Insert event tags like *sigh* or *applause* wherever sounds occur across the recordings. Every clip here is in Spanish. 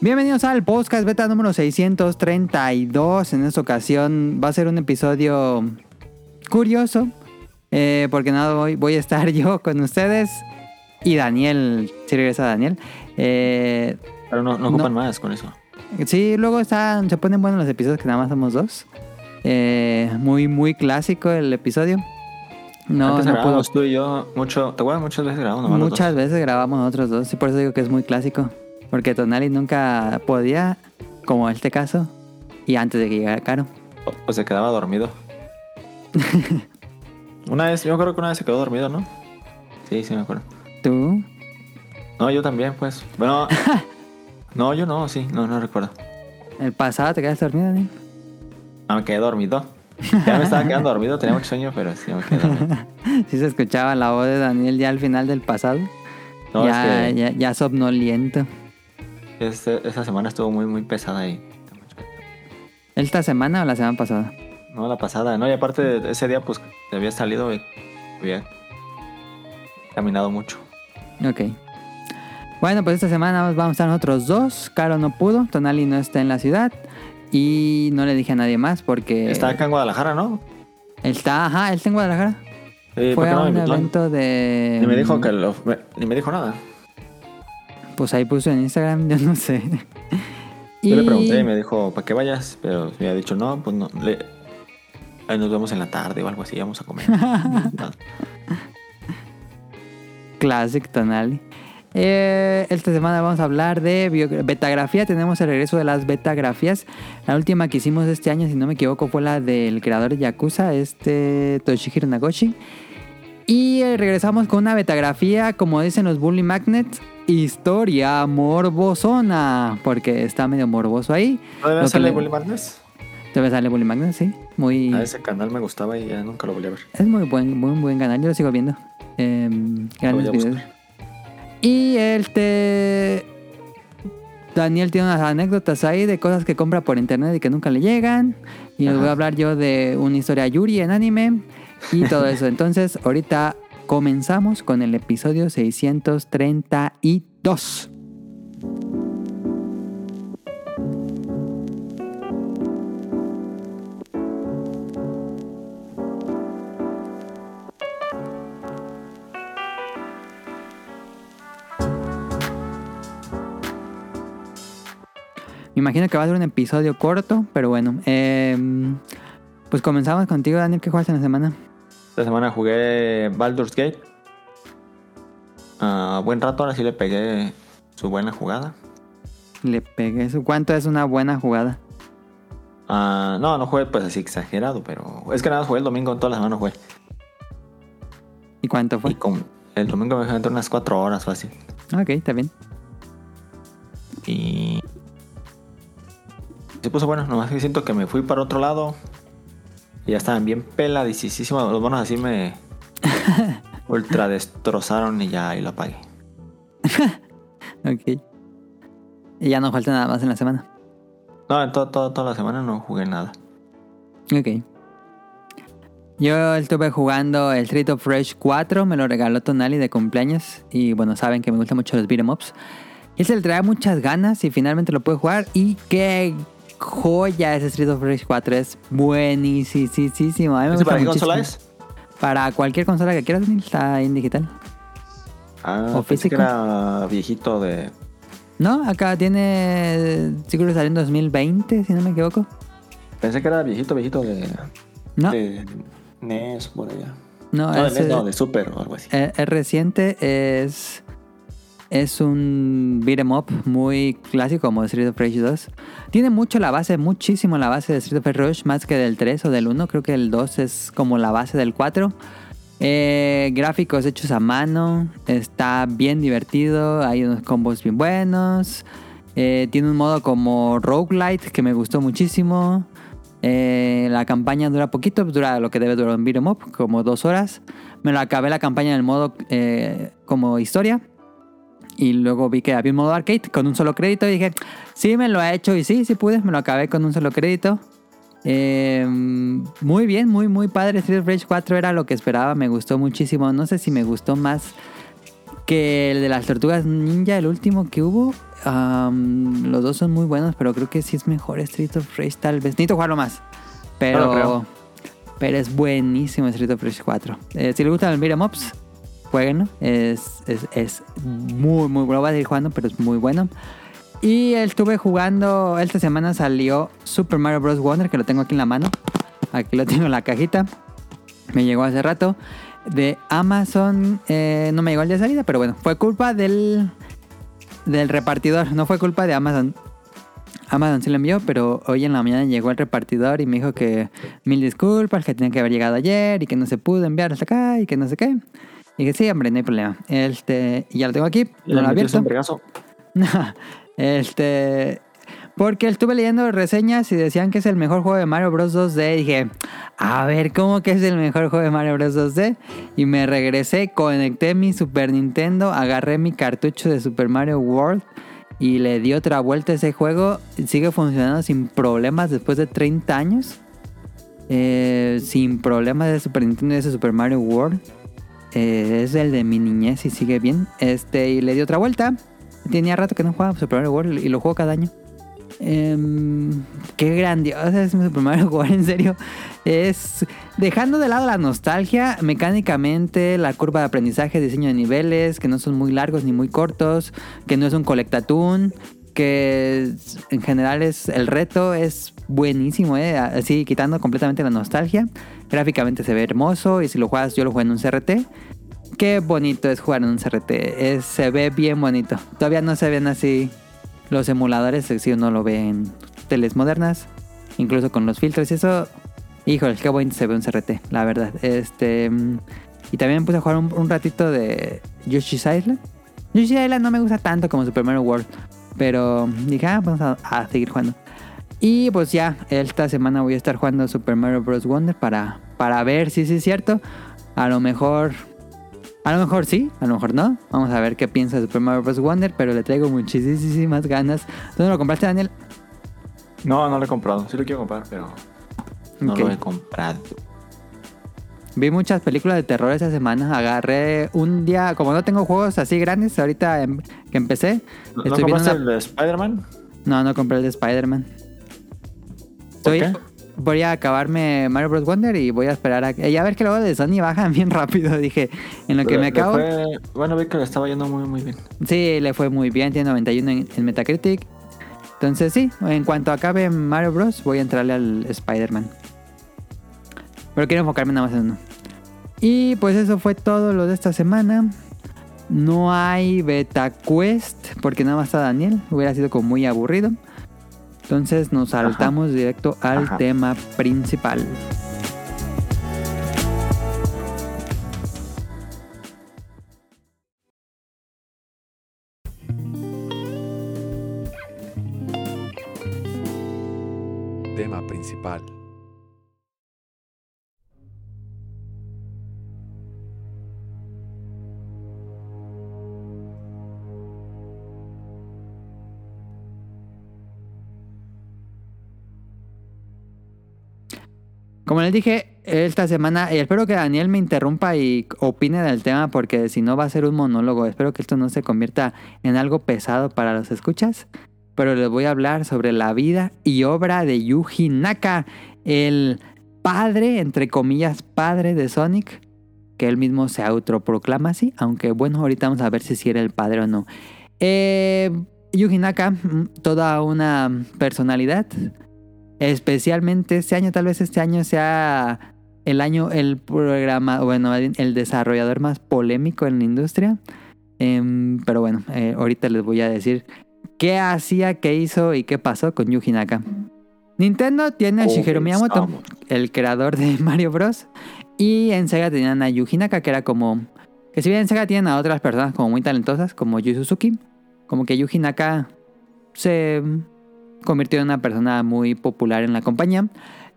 Bienvenidos al podcast beta número 632. En esta ocasión va a ser un episodio curioso. eh, porque nada, voy, voy a estar *laughs* yo con ustedes. Y Daniel, si regresa Daniel. Eh, Pero no, no ocupan más con eso. sí, luego están, se ponen buenos los episodios que nada más somos dos. Eh, muy, muy clásico el episodio. No, Antes no pudo tú y yo mucho. ¿Te acuerdas? Muchas veces grabamos Muchas veces grabamos nosotros dos, y por eso digo que es muy clásico. Porque Tonali nunca podía, como en este caso, y antes de que llegara Caro. O, o se quedaba dormido. *laughs* una vez, yo creo que una vez se quedó dormido, ¿no? Sí, sí me acuerdo. ¿Tú? No, yo también, pues. Bueno. *laughs* no, yo no, sí, no, no recuerdo. ¿El pasado te quedaste dormido, Daniel? Ah, me quedé dormido. Ya me estaba quedando dormido, tenía mucho sueño, pero sí me quedé dormido. *laughs* Sí se escuchaba la voz de Daniel ya al final del pasado. No, ya, es que ya, ya somnoliento. Este- esta semana estuvo muy, muy pesada ahí. ¿Esta semana o la semana pasada? No, la pasada, no, y aparte de ese día, pues, había salido y había caminado mucho. Ok. Bueno, pues esta semana vamos a estar nosotros dos. Caro no pudo, Tonali no está en la ciudad. Y no le dije a nadie más porque... Está acá en Guadalajara, ¿no? Él está, ajá, él está en Guadalajara. Sí, ¿por Fue a no un evento de... Ni me dijo que lo, me- ni me dijo nada. Pues ahí puso en Instagram, *laughs* yo no sé. Yo le pregunté y me dijo, ¿para qué vayas? Pero me había dicho, no, pues no. Le... Ahí nos vemos en la tarde o algo así, vamos a comer. *laughs* No. Classic Tonali. Eh, esta semana vamos a hablar de betografía. Tenemos el regreso de las betografías. La última que hicimos este año, si no me equivoco, fue la del creador de Yakuza, este Toshihiro Nagoshi. Y regresamos con una betografía, como dicen los Bully Magnets, historia morbosona, porque está medio morboso ahí. ¿Todavía sale le- Bully Madness? Todavía sale Bully Magnet, sí. Muy, A ese canal me gustaba y ya nunca lo volví a ver. Es muy buen, muy buen canal, yo lo sigo viendo. Em, grandes videos. Y este. Daniel tiene unas anécdotas ahí de cosas que compra por internet y que nunca le llegan. Y les voy a hablar yo de una historia Yuri en anime y todo eso. Entonces, ahorita comenzamos con el episodio 632. Me imagino que va a ser un episodio corto, pero bueno. em, pues comenzamos contigo, Daniel. ¿Qué jugaste en la semana? Esta semana jugué Baldur's Gate. Ah, buen rato, ahora sí le pegué su buena jugada. Le pegué eso. ¿Cuánto es una buena jugada? Ah, no, no jugué pues así exagerado, pero es que nada, más jugué el domingo, toda la semana jugué. ¿Y cuánto Y fue? con el domingo me dejé unas cuatro horas fácil. Ok, está bien. Y se puso bueno, nomás que siento que me fui para otro lado. Y ya estaban bien peladísimos. Los bonos así me *laughs* ultra destrozaron y ya ahí lo apagué. *laughs* Ok. Y ya no falta nada más en la semana. No, en todo, todo- toda la semana no jugué nada. Ok. Yo estuve jugando el Street of Rage 4, me lo regaló Tonali de cumpleaños. Y bueno, saben que me gustan mucho los beat'em ups. Y se le traía muchas ganas y finalmente lo pude jugar. Y qué joya ese Street of Rage 4, es buenísimo. A mí me ¿Ese gusta para qué muchísimo. consola es? Para cualquier consola que quieras, está en digital. Ah, ¿O pensé que físico? era viejito de... No, acá tiene. Seguro que salió en 2020, si no me equivoco. Pensé que era viejito, viejito de... No, De NES, por allá. no, No, de es, NES, no, eh, de Super o algo así. es reciente. Es. Es un beat'em up muy clásico como Street of Rage 2. Tiene mucho la base, muchísimo la base de Street of Rage, más que del 3 o del 1. Creo que el 2 es como la base del 4. Eh, gráficos hechos a mano. Está bien divertido. Hay unos combos bien buenos. Eh, tiene un modo como roguelite que me gustó muchísimo. Eh, la campaña dura poquito, dura lo que debe durar un beat'em up, como dos horas. Me lo acabé la campaña en el modo como historia. Y luego vi que había un modo arcade con un solo crédito. Y dije, sí, me lo he hecho. Y sí, sí pude. Me lo acabé con un solo crédito. Eh, muy bien, muy, muy padre. Street of Rage 4 era lo que esperaba. Me gustó muchísimo. No sé si me gustó más que el de las tortugas ninja, el último que hubo. los dos son muy buenos, pero creo que sí es mejor Street of Rage tal vez. Necesito jugarlo más. Pero, No pero es buenísimo Street of Rage 4. Eh, si les gustan los beat'em ups, jueguenlo. Es, es, es muy, muy bueno. Voy a seguir jugando, pero es muy bueno. Y estuve jugando, esta semana salió Super Mario Bros. Wonder, que lo tengo aquí en la mano. Aquí lo tengo en la cajita. Me llegó hace rato. De Amazon, eh, no me llegó el día de salida, pero bueno, fue culpa del, del repartidor, no fue culpa de Amazon. Amazon sí lo envió, pero hoy en la mañana llegó el repartidor y me dijo que mil disculpas, que tenía que haber llegado ayer y que no se pudo enviar hasta acá y que no sé qué. Y que sí, hombre, no hay problema. Este, ya lo tengo aquí, ¿Le no lo he abierto. *laughs* este. Porque estuve leyendo reseñas y decían que es el mejor juego de Mario Bros. 2D. Y dije, a ver, ¿cómo que es el mejor juego de Mario Bros. 2D? Y me regresé, conecté mi Super Nintendo, agarré mi cartucho de Super Mario World y le di otra vuelta a ese juego. Sigue funcionando sin problemas después de 30 años. Eh, sin problemas de Super Nintendo y ese Super Mario World. Eh, es el de mi niñez y sigue bien. Este, y le di otra vuelta. Tenía rato que no jugaba Super Mario World y lo juego cada año. Em, qué grandiosa es mi Super Mario World, *laughs* en serio. Es dejando de lado la nostalgia, mecánicamente, la curva de aprendizaje, diseño de niveles, que no son muy largos ni muy cortos, que no es un colectatún, que en general es el reto es buenísimo, ¿eh? así quitando completamente la nostalgia. Gráficamente se ve hermoso y si lo juegas, yo lo juego en un CRT. Qué bonito es jugar en un CRT. Se ve bien bonito. Todavía no se ven así los emuladores, si uno lo ve en teles modernas, incluso con los filtros y eso. Híjole, qué bonito se ve un CRT, la verdad. Este y también me puse a jugar un, un ratito de Yoshi's Island. Yoshi's Island no me gusta tanto como Super Mario World, pero dije, ah, vamos a, a seguir jugando. Y pues ya, esta semana voy a estar jugando Super Mario Bros. Wonder para, para ver si sí es cierto. A lo mejor a lo mejor sí, a lo mejor no. Vamos a ver qué piensa Super Mario Bros. Wonder, pero le traigo muchísimas ganas. ¿Dónde lo compraste, Daniel? No, no lo he comprado. Sí lo quiero comprar, pero no lo he comprado. Vi muchas películas de terror esa semana. Agarré un día, como no tengo juegos así grandes, ahorita em- que empecé. ¿No, ¿no Estoy viendo compraste una- el de Spider-Man? No, no compré el de Spider-Man. ¿Por Estoy- qué? Voy a acabarme Mario Bros. Wonder y voy a esperar a que. Y a ver que luego de Sony bajan *laughs* bien rápido. Dije, en lo que Le- me acabo. fue- Bueno, vi que le estaba yendo muy, muy bien. Sí, le fue muy bien, tiene 91 en, en Metacritic. Entonces sí, en cuanto acabe Mario Bros. voy a entrarle al Spider-Man. Pero quiero enfocarme nada más en uno. Y pues eso fue todo lo de esta semana. No hay Beta Quest porque nada más está Daniel. Hubiera sido como muy aburrido. Entonces nos saltamos directo al Ajá. tema principal. Tema principal. Como les dije, esta semana, y espero que Daniel me interrumpa y opine del tema, porque si no va a ser un monólogo. Espero que esto no se convierta en algo pesado para los escuchas. Pero les voy a hablar sobre la vida y obra de Yuji Naka, el padre, entre comillas, padre de Sonic, que él mismo se autoproclama así, aunque bueno, ahorita vamos a ver si era el padre o no. Eh, Yuji Naka, mm, toda una personalidad, especialmente este año, tal vez este año sea el año, el programa, bueno, el desarrollador más polémico en la industria. Em, pero bueno, eh, ahorita les voy a decir qué hacía, qué hizo y qué pasó con Yuji Naka. Nintendo tiene a Shigeru Miyamoto, el creador de *laughs* Mario Bros. Y en Sega tenían a Yuji Naka, que era como... Que si bien en Sega tienen a otras personas como muy talentosas, como Yu Suzuki, como que Yuji Naka se convirtió en una persona muy popular en la compañía.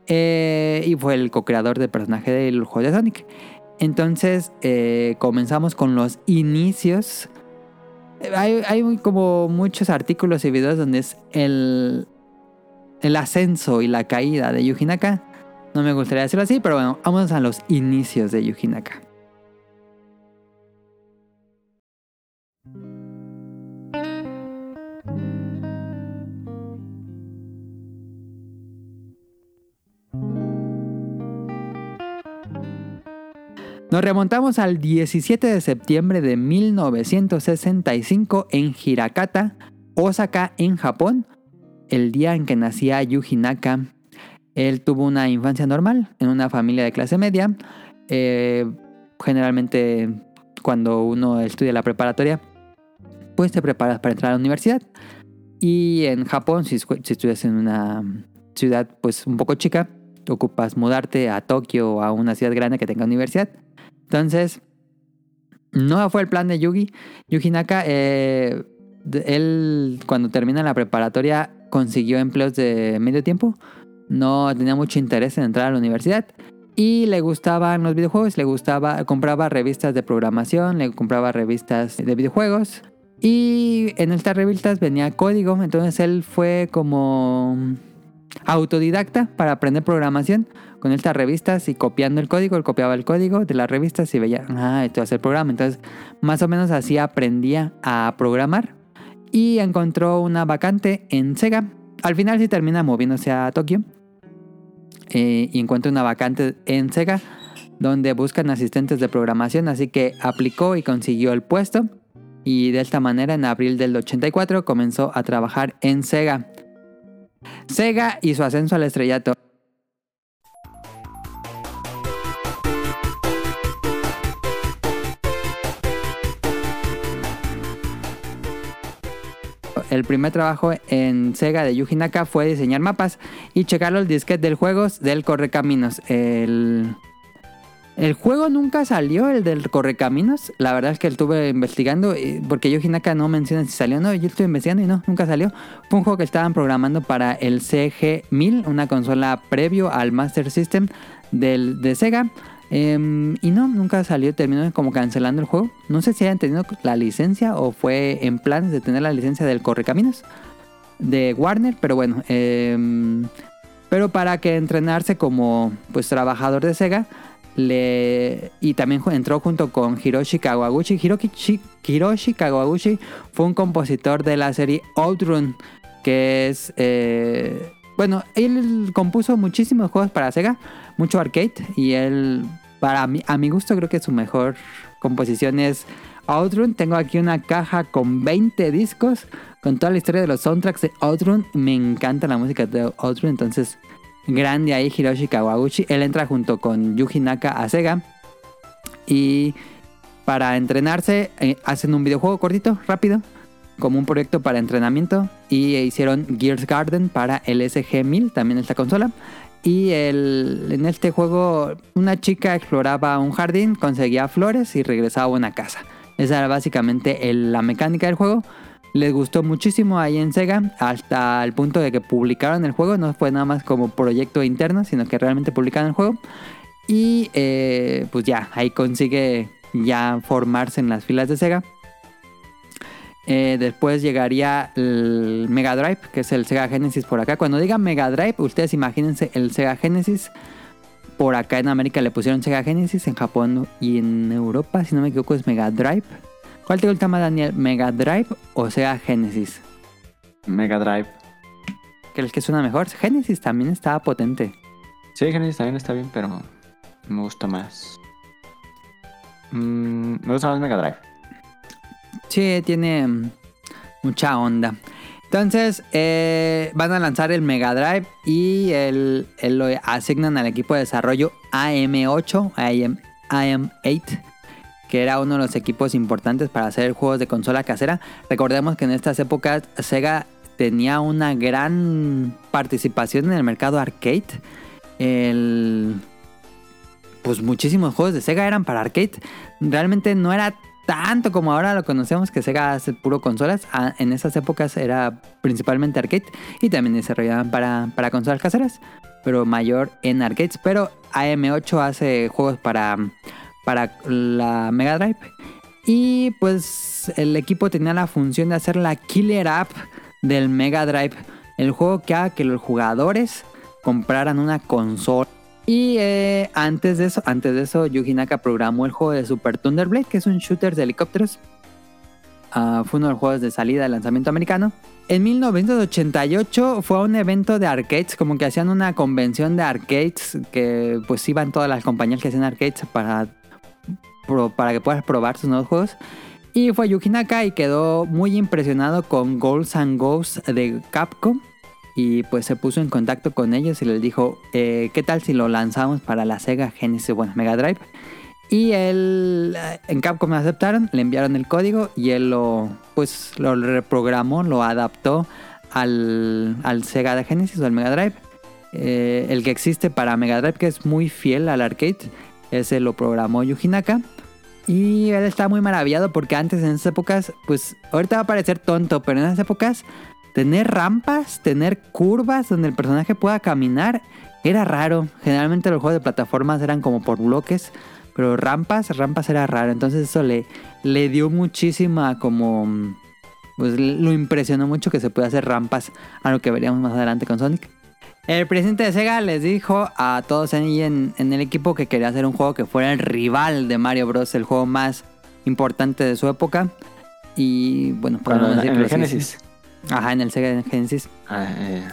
eh, y fue el co-creador del personaje del juego de Sonic. Entonces eh, comenzamos con los inicios. Hay, hay como muchos artículos y videos donde es el, el ascenso y la caída de Yuji Naka. No me gustaría decirlo así, pero bueno, vamos a los inicios de Yuji Naka. Nos remontamos al 17 de septiembre de 1965 en Hirakata, Osaka, en Japón, el día en que nacía Yuji Naka. Él tuvo una infancia normal en una familia de clase media. Eh, generalmente cuando uno estudia la preparatoria, pues te preparas para entrar a la universidad. Y en Japón, si, si estudias en una ciudad pues un poco chica, ocupas mudarte a Tokio o a una ciudad grande que tenga universidad. Entonces, no fue el plan de Yugi. Yugi Naka, eh, él cuando termina la preparatoria consiguió empleos de medio tiempo. No tenía mucho interés en entrar a la universidad. Y le gustaban los videojuegos, le gustaba, compraba revistas de programación, le compraba revistas de videojuegos. Y en estas revistas venía código, entonces él fue como autodidacta para aprender programación con estas revistas y copiando el código, él copiaba el código de las revistas y veía, ah, esto es el programa. Entonces, más o menos así aprendía a programar y encontró una vacante en Sega. Al final sí termina moviéndose a Tokio eh, y encuentra una vacante en Sega donde buscan asistentes de programación, así que aplicó y consiguió el puesto. Y de esta manera, en abril del 84, comenzó a trabajar en Sega. Sega y su ascenso al estrellato. El primer trabajo en Sega de Yuji Naka fue diseñar mapas y checar los disquetes del juego del Correcaminos. El, el juego nunca salió, el del Correcaminos. La verdad es que estuve investigando, porque Yuji Naka no menciona si salió o no. Yo estuve investigando y no, nunca salió. Fue un juego que estaban programando para el CG1000, una consola previo al Master System del, de Sega. Em, y no, nunca salió, terminó como cancelando el juego. No sé si hayan tenido la licencia o fue en planes de tener la licencia del Correcaminos de Warner, pero bueno. Em, pero para que entrenarse como pues trabajador de Sega, le, y también entró junto con Hiroshi Kawaguchi. Hiroshi, Kawaguchi fue un compositor de la serie Outrun, que es... Eh, bueno, él compuso muchísimos juegos para Sega, mucho arcade, y él para a mi gusto creo que su mejor composición es Outrun. Tengo aquí una caja con 20 discos con toda la historia de los soundtracks de Outrun. Me encanta la música de Outrun, entonces grande ahí Hiroshi Kawaguchi. Él entra junto con Yuji Naka a Sega y para entrenarse eh, hacen un videojuego cortito, rápido, como un proyecto para entrenamiento y hicieron Gears Garden para el SG-1000, también esta consola. Y el, en este juego una chica exploraba un jardín, conseguía flores y regresaba a una casa. Esa era básicamente la mecánica del juego. Les gustó muchísimo ahí en Sega hasta el punto de que publicaron el juego. No fue nada más como proyecto interno, sino que realmente publicaron el juego. Y eh, pues ya, ahí consigue ya formarse en las filas de Sega. Eh, después llegaría el Mega Drive, que es el Sega Genesis por acá. Cuando diga Mega Drive, ustedes imagínense el Sega Genesis. Por acá en América le pusieron Sega Genesis, en Japón y en Europa, si no me equivoco, es Mega Drive. ¿Cuál te gusta más, Daniel? ¿Mega Drive o Sega Genesis? Mega Drive. ¿Crees que suena mejor? Genesis también estaba potente. Sí, Genesis también está bien, pero me gusta más. Mm, me gusta más Mega Drive. Sí, tiene mm, mucha onda. Entonces, eh, van a lanzar el Mega Drive y el, lo asignan al equipo de desarrollo AM8, AM, AM8, que era uno de los equipos importantes para hacer juegos de consola casera. Recordemos que en estas épocas Sega tenía una gran participación en el mercado arcade. El, pues muchísimos juegos de Sega eran para arcade. Realmente no era tanto como ahora lo conocemos, que Sega hace puro consolas. Ah, en esas épocas era principalmente arcade y también desarrollaban para, para consolas caseras, pero mayor en arcades. Pero AM8 hace juegos para, para la Mega Drive. Y pues el equipo tenía la función de hacer la killer app del Mega Drive. El juego que haga que los jugadores compraran una consola y eh, antes de eso, antes de eso, Yuji Naka programó el juego de Super Thunder Blade, que es un shooter de helicópteros. Ah, fue uno de los juegos de salida de lanzamiento americano. En 1988 fue un evento de arcades, como que hacían una convención de arcades, que pues iban todas las compañías que hacían arcades para para que puedas probar sus nuevos juegos. Y fue Yuji Naka y quedó muy impresionado con Goals and Ghosts de Capcom. Y pues se puso en contacto con ellos y les dijo, eh, ¿qué tal si lo lanzamos para la Sega Genesis, bueno, Mega Drive? Y él, eh, en Capcom lo aceptaron, le enviaron el código y él lo, pues, lo reprogramó, lo adaptó al, al Sega de Genesis o al Mega Drive. Eh, el que existe para Mega Drive, que es muy fiel al arcade, ese lo programó Yuji Naka. Y él está muy maravillado porque antes en esas épocas, pues ahorita va a parecer tonto, pero en esas épocas tener rampas, tener curvas donde el personaje pueda caminar, era raro. Generalmente los juegos de plataformas eran como por bloques, pero rampas, rampas era raro. Entonces eso le, le dio muchísima como... Pues lo impresionó mucho que se puede hacer rampas, a lo que veríamos más adelante con Sonic. El presidente de Sega les dijo a todos ahí en, en el equipo que quería hacer un juego que fuera el rival de Mario Bros, el juego más importante de su época. Y bueno, Bueno, no en decirlo el así, Genesis. Ajá, en el Sega Genesis. Ah, eh,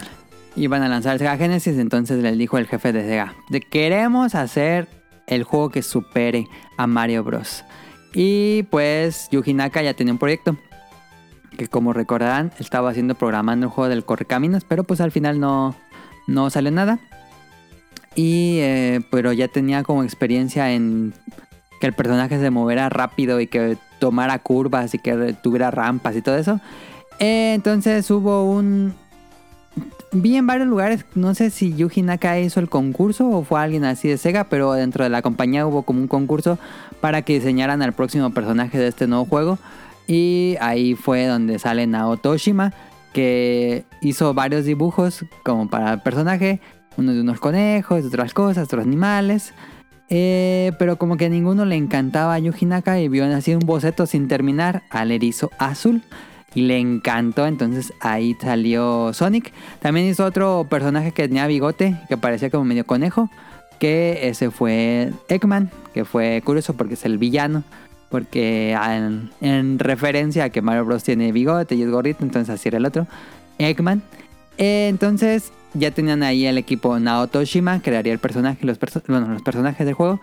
Iban a lanzar el Sega Genesis, entonces les dijo el jefe de Sega, de queremos hacer el juego que supere a Mario Bros. Y pues Yuji Naka ya tenía un proyecto que como recordarán estaba haciendo programando el juego del Correcaminos, pero pues al final no, no salió nada. Y eh, pero ya tenía como experiencia en que el personaje se moviera rápido y que tomara curvas y que tuviera rampas y todo eso. Entonces hubo un... Vi en varios lugares, no sé si Yuji Naka hizo el concurso o fue alguien así de Sega, pero dentro de la compañía hubo como un concurso para que diseñaran al próximo personaje de este nuevo juego. Y ahí fue donde sale Naoto Oshima, que hizo varios dibujos como para el personaje, uno de unos conejos, otras cosas, otros animales. Eh, pero como que a ninguno le encantaba a Yuji Naka y vio así un boceto sin terminar al erizo azul. Y le encantó, entonces ahí salió Sonic. También hizo otro personaje que tenía bigote, que parecía como medio conejo. Que ese fue Eggman, que fue curioso porque es el villano. Porque en, en referencia a que Mario Bros tiene bigote y es gordito, entonces así era el otro. Eggman. Eh, entonces ya tenían ahí el equipo Naoto Oshima, crearía el personaje, los, bueno, los personajes del juego.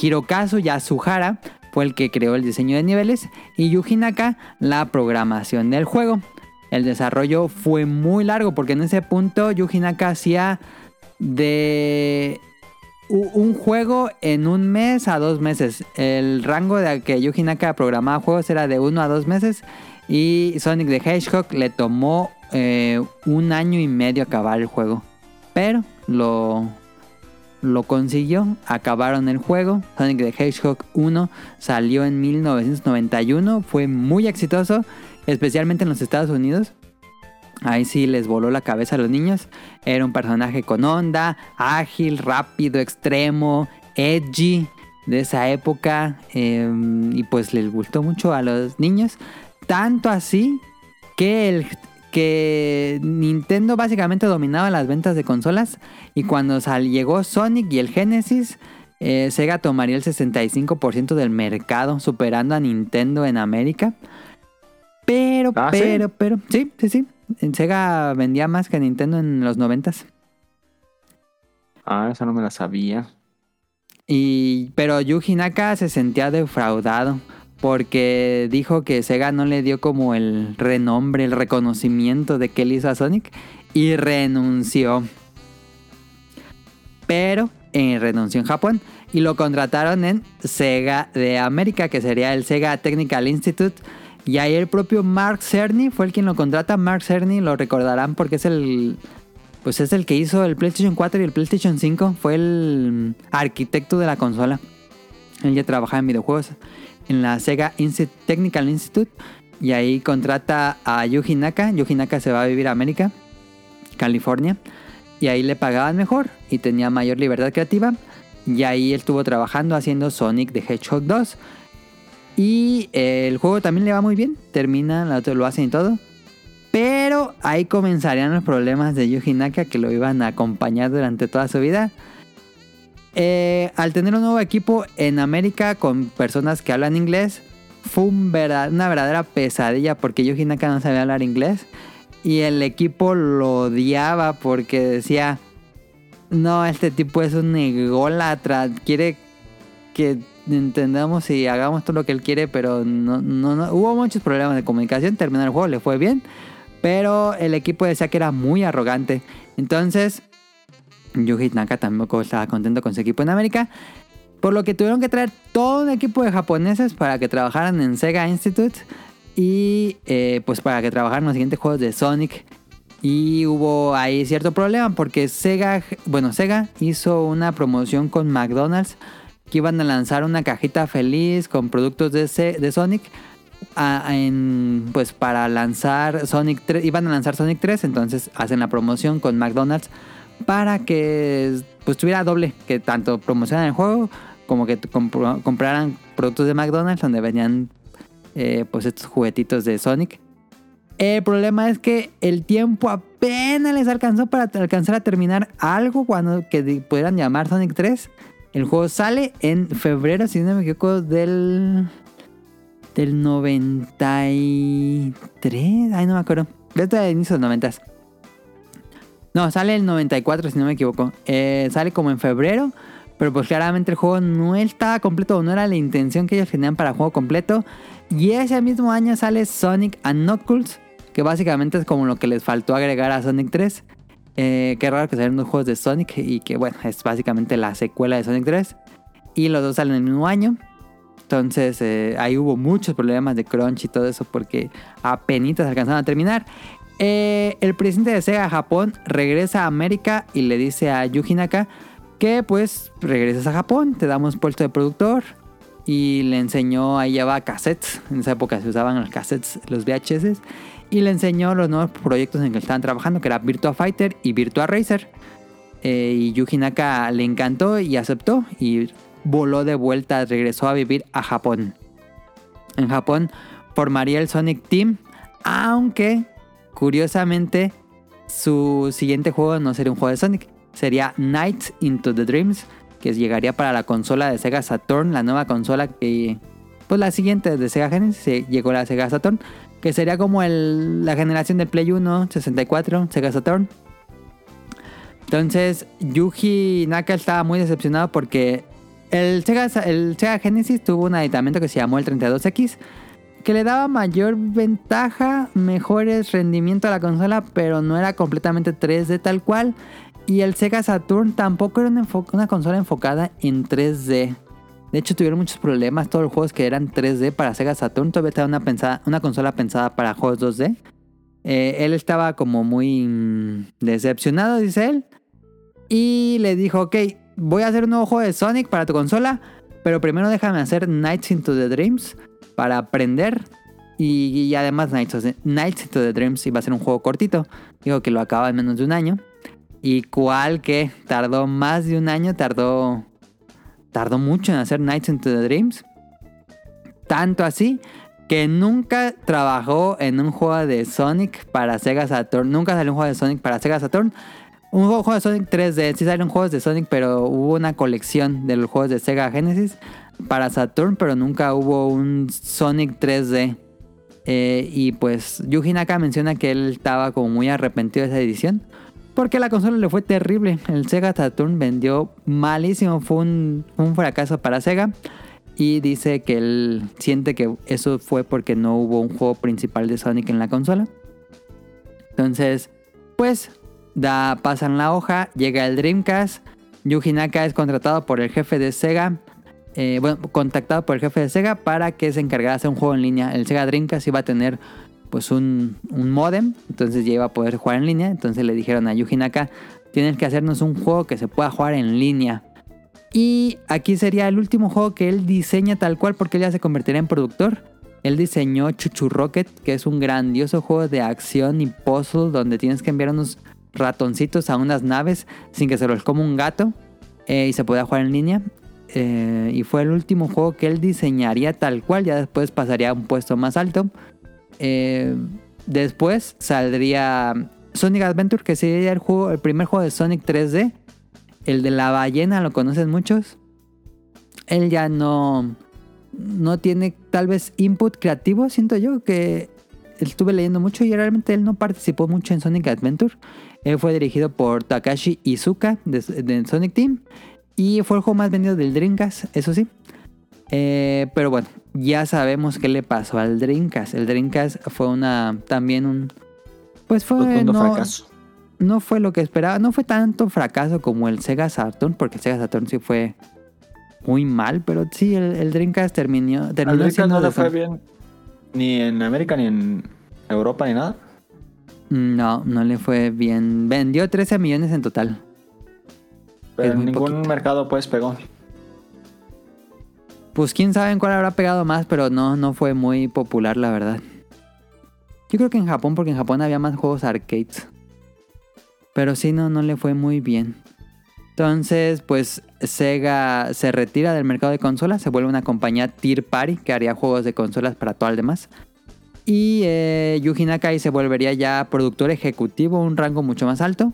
Hirokazu Yasuhara fue el que creó el diseño de niveles. Y Yuji Naka la programación del juego. El desarrollo fue muy largo porque en ese punto Yuji Naka hacía de un juego en un mes a dos meses. El rango de que Yuji Naka programaba juegos era de uno a dos meses. Y Sonic the Hedgehog le tomó eh, un año y medio acabar el juego. Pero lo, lo consiguió. Acabaron el juego. Sonic the Hedgehog 1 salió en 1991. Fue muy exitoso. Especialmente en los Estados Unidos. Ahí sí les voló la cabeza a los niños. Era un personaje con onda, ágil, rápido, extremo, edgy de esa época. eh, y pues les gustó mucho a los niños. Tanto así que, el, que Nintendo básicamente dominaba las ventas de consolas. Y cuando sal- llegó Sonic y el Genesis, eh, Sega tomaría el 65% del mercado, superando a Nintendo en América. Pero, Ah, ¿sí? pero, pero, sí, sí, sí. En Sega vendía más que Nintendo en los noventas. Ah, eso no me la sabía. Y, pero Yuji Naka se sentía defraudado porque dijo que Sega no le dio como el renombre, el reconocimiento de que él hizo a Sonic y renunció. Pero eh, renunció en Japón y lo contrataron en Sega de América, que sería el Sega Technical Institute. Y ahí el propio Mark Cerny fue el quien lo contrata. Mark Cerny lo recordarán porque es el pues es el que hizo el PlayStation 4 y el PlayStation 5. Fue el arquitecto de la consola. Él ya trabajaba en videojuegos en la Sega Technical Institute. Y ahí contrata a Yuji Naka. Yuji Naka se va a vivir a América, California. Y ahí le pagaban mejor y tenía mayor libertad creativa. Y ahí él estuvo trabajando haciendo Sonic the Hedgehog 2. Y eh, el juego también le va muy bien. Termina, lo hacen y todo. Pero ahí comenzarían los problemas de Yuji Naka que lo iban a acompañar durante toda su vida. Eh, al tener un nuevo equipo en América con personas que hablan inglés, fue una verdadera pesadilla porque Yuji Naka no sabía hablar inglés. Y el equipo lo odiaba porque decía, no, este tipo es un ególatra, quiere que entendamos y hagamos todo lo que él quiere, pero no, no, no- hubo muchos problemas de comunicación, terminó el juego, le fue bien, pero el equipo decía que era muy arrogante. Entonces, Yuji Naka tampoco estaba contento con su equipo en América, por lo que tuvieron que traer todo un equipo de japoneses para que trabajaran en Sega Institute y eh, pues para que trabajaran los siguientes juegos de Sonic. Y hubo ahí cierto problema porque Sega, bueno, Sega hizo una promoción con McDonald's que iban a lanzar una cajita feliz con productos de, Sonic. pues para lanzar Sonic 3, iban a lanzar Sonic 3, entonces hacen la promoción con McDonald's para que pues tuviera doble, que tanto promocionan el juego como que compraran productos de McDonald's donde venían eh, pues estos juguetitos de Sonic. El problema es que el tiempo apenas les alcanzó para alcanzar a terminar algo cuando que di- pudieran llamar Sonic 3. El juego sale en febrero, si no me equivoco, del del 93, ay no me acuerdo. Desde el inicio de los 90. No, sale el 94 si no me equivoco. Eh, sale como en febrero, pero pues claramente el juego no estaba completo, no era la intención que ellos tenían para juego completo. Y ese mismo año sale Sonic and Knuckles, que básicamente es como lo que les faltó agregar a Sonic 3. Eh, qué raro que salieron dos juegos de Sonic y que bueno, es básicamente la secuela de Sonic 3. Y los dos salen en el mismo año. Entonces eh, ahí hubo muchos problemas de crunch y todo eso porque apenas alcanzaron a terminar. Eh, el presidente de Sega Japón regresa a América y le dice a Yuji Naka que pues regresas a Japón, te damos puesto de productor. Y le enseñó, ahí llevaba cassettes, en esa época se usaban los cassettes, los VHS. Y le enseñó los nuevos proyectos en que estaban trabajando, que era Virtua Fighter y Virtua Racer. Eh, y Yuji Naka le encantó y aceptó y voló de vuelta, regresó a vivir a Japón. En Japón formaría el Sonic Team, aunque curiosamente su siguiente juego no sería un juego de Sonic, sería Nights into the Dreams, que llegaría para la consola de Sega Saturn, la nueva consola que pues la siguiente de Sega Genesis llegó la Sega Saturn, que sería como la generación del Play 1, 64, Sega Saturn. Entonces, Yuji Naka estaba muy decepcionado porque el Sega, Genesis tuvo un aditamento que se llamó el 32X, que le daba mayor ventaja, mejores rendimiento a la consola, pero no era completamente 3D tal cual. Y el Sega Saturn tampoco era una consola enfocada en 3D. De hecho, tuvieron muchos problemas. Todos los juegos que eran 3D para Sega Saturn todavía estaba una, pensada, una consola pensada para juegos 2D. Eh, él estaba como muy mm, decepcionado, dice él. Y le dijo, ok, voy a hacer un nuevo juego de Sonic para tu consola, pero primero déjame hacer Nights into the Dreams para aprender. Y, además Nights, Nights into the Dreams iba a ser un juego cortito. Dijo que lo acaba en menos de un año. Y cual que tardó más de un año, tardó, tardó mucho en hacer Nights into the Dreams. Tanto así que nunca trabajó en un juego de Sonic para Sega Saturn. Nunca salió un juego de Sonic para Sega Saturn. Un juego, de Sonic 3D. Sí salieron juegos de Sonic, pero hubo una colección de los juegos de Sega Genesis para Saturn, pero nunca hubo un Sonic 3D. Eh, y pues Yuji Naka menciona que él estaba como muy arrepentido de esa edición. Porque la consola le fue terrible. El Sega Saturn vendió malísimo. Fue un, fracaso para Sega. Y dice que él siente que eso fue porque no hubo un juego principal de Sonic en la consola. Entonces, pues, da, pasan la hoja, llega el Dreamcast. Yuji Naka es contratado por el jefe de Sega. eh, bueno, contactado por el jefe de Sega para que se encargara de hacer un juego en línea. El Sega Dreamcast iba a tener pues un, un modem, entonces ya iba a poder jugar en línea. Entonces le dijeron a Yuji Naka, tienes que hacernos un juego que se pueda jugar en línea. Y aquí sería el último juego que él diseña tal cual porque él ya se convertiría en productor. Él diseñó Chuchu Rocket, que es un grandioso juego de acción y puzzle donde tienes que enviar unos ratoncitos a unas naves sin que se los coma un gato eh, y se pueda jugar en línea. Eh, y fue el último juego que él diseñaría tal cual, ya después pasaría a un puesto más alto. Eh, después saldría Sonic Adventure, que sería el, juego, el primer juego de Sonic 3D. El de la ballena, lo conocen muchos. Él ya no, no tiene tal vez input creativo, siento yo, que estuve leyendo mucho y realmente él no participó mucho en Sonic Adventure. Él fue dirigido por Takashi Izuka de, Sonic Team y fue el juego más vendido del Dreamcast, eso sí. Eh, pero bueno, ya sabemos qué le pasó al Dreamcast. El Dreamcast fue una también un pues fue Rotundo no, fracaso. no fue lo que esperaba, no fue tanto fracaso como el Sega Saturn, porque el Sega Saturn sí fue muy mal, pero sí el, el Dreamcast terminó terminó Dreamcast siendo no le fue bien ni en América, ni en Europa, ni nada. No, no le fue bien. Vendió 13 millones en total. Pero en ningún poquito. mercado pues pegó. Pues quién sabe en cuál habrá pegado más, pero no, no fue muy popular, la verdad. Yo creo que en Japón, porque en Japón había más juegos arcades. Pero sí, no, no le fue muy bien. Entonces, pues Sega se retira del mercado de consolas, se vuelve una compañía Tier Party que haría juegos de consolas para todo el demás. Y eh, Yuji Nakai se volvería ya productor ejecutivo, un rango mucho más alto.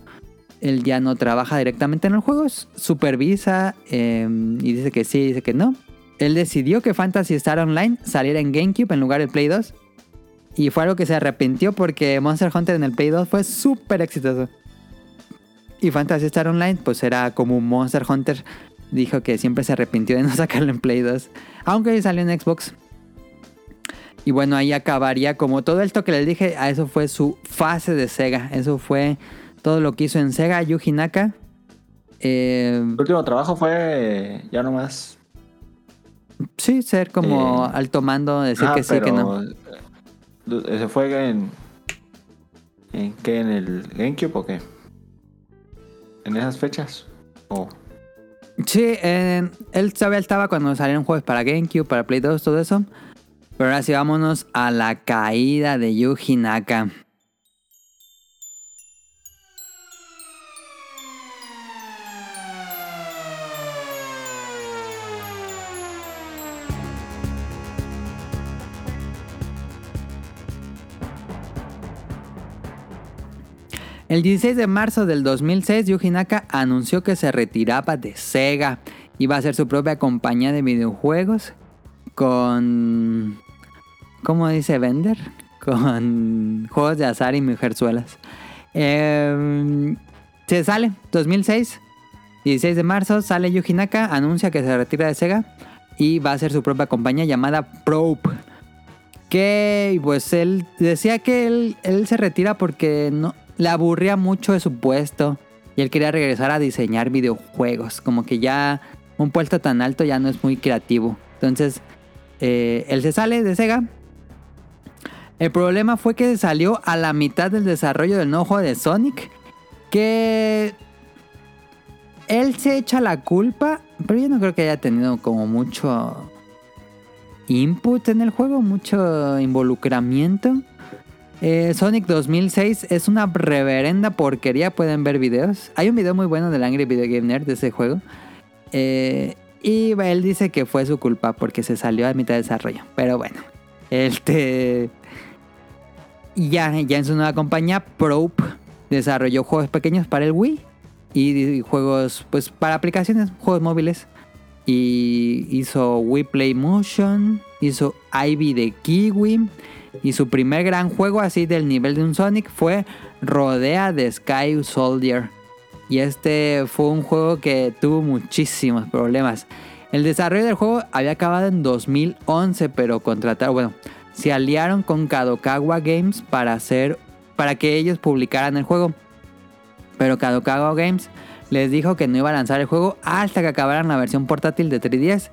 Él ya no trabaja directamente en los juegos, supervisa eh, y dice que sí, dice que no. Él decidió que Fantasy Star Online saliera en GameCube en lugar del Play 2. Y fue algo que se arrepintió porque Monster Hunter en el Play 2 fue súper exitoso. Y Fantasy Star Online pues era como un Monster Hunter. Dijo que siempre se arrepintió de no *laughs* sacarlo en Play 2. Aunque salió en Xbox. Y bueno, ahí acabaría como todo esto que les dije. A eso fue su fase de Sega. Eso fue todo lo que hizo en Sega Yuji Naka. Eh, último trabajo fue ya nomás. Sí, ser como Eh, alto mando, decir Ah, que sí, que no. ¿Se fue en. ¿En qué? ¿En el GameCube o qué? ¿En esas fechas? Oh. Sí, eh, él todavía estaba cuando salieron juegos para GameCube, para Play 2, todo eso. Pero ahora sí, vámonos a la caída de Yuji Naka. El 16 de marzo del 2006, Yuji Naka anunció que se retiraba de Sega. Iba a hacer su propia compañía de videojuegos con... ¿Cómo dice Vender? *laughs* Con juegos de azar y mujerzuelas. Eh, se sale, 2006, 16 de marzo, sale Yuji Naka, anuncia que se retira de Sega y va a hacer su propia compañía llamada Probe. Que pues él decía que él se retira porque no, le aburría mucho de su puesto y él quería regresar a diseñar videojuegos. Como que ya un puesto tan alto ya no es muy creativo. Entonces eh, él se sale de Sega. El problema fue que salió a la mitad del desarrollo del nuevo de Sonic. Que él se echa la culpa, pero yo no creo que haya tenido como mucho input en el juego, mucho involucramiento. Eh, Sonic 2006 es una reverenda porquería, pueden ver videos. Hay un video muy bueno del Angry Video Game Nerd de ese juego. Eh, y él dice que fue su culpa porque se salió a mitad de desarrollo. Pero bueno, este... Ya, ya en su nueva compañía, Probe desarrolló juegos pequeños para el Wii y juegos pues para aplicaciones, juegos móviles. Y hizo Wii Play Motion, hizo Ivy de Kiwi. Y su primer gran juego así del nivel de un Sonic fue Rodea de Sky Soldier. Y este fue un juego que tuvo muchísimos problemas. El desarrollo del juego había acabado en 2011, pero contrataron, bueno, se aliaron con Kadokawa Games para hacer para que ellos publicaran el juego. Pero Kadokawa Games les dijo que no iba a lanzar el juego hasta que acabaran la versión portátil de 3DS.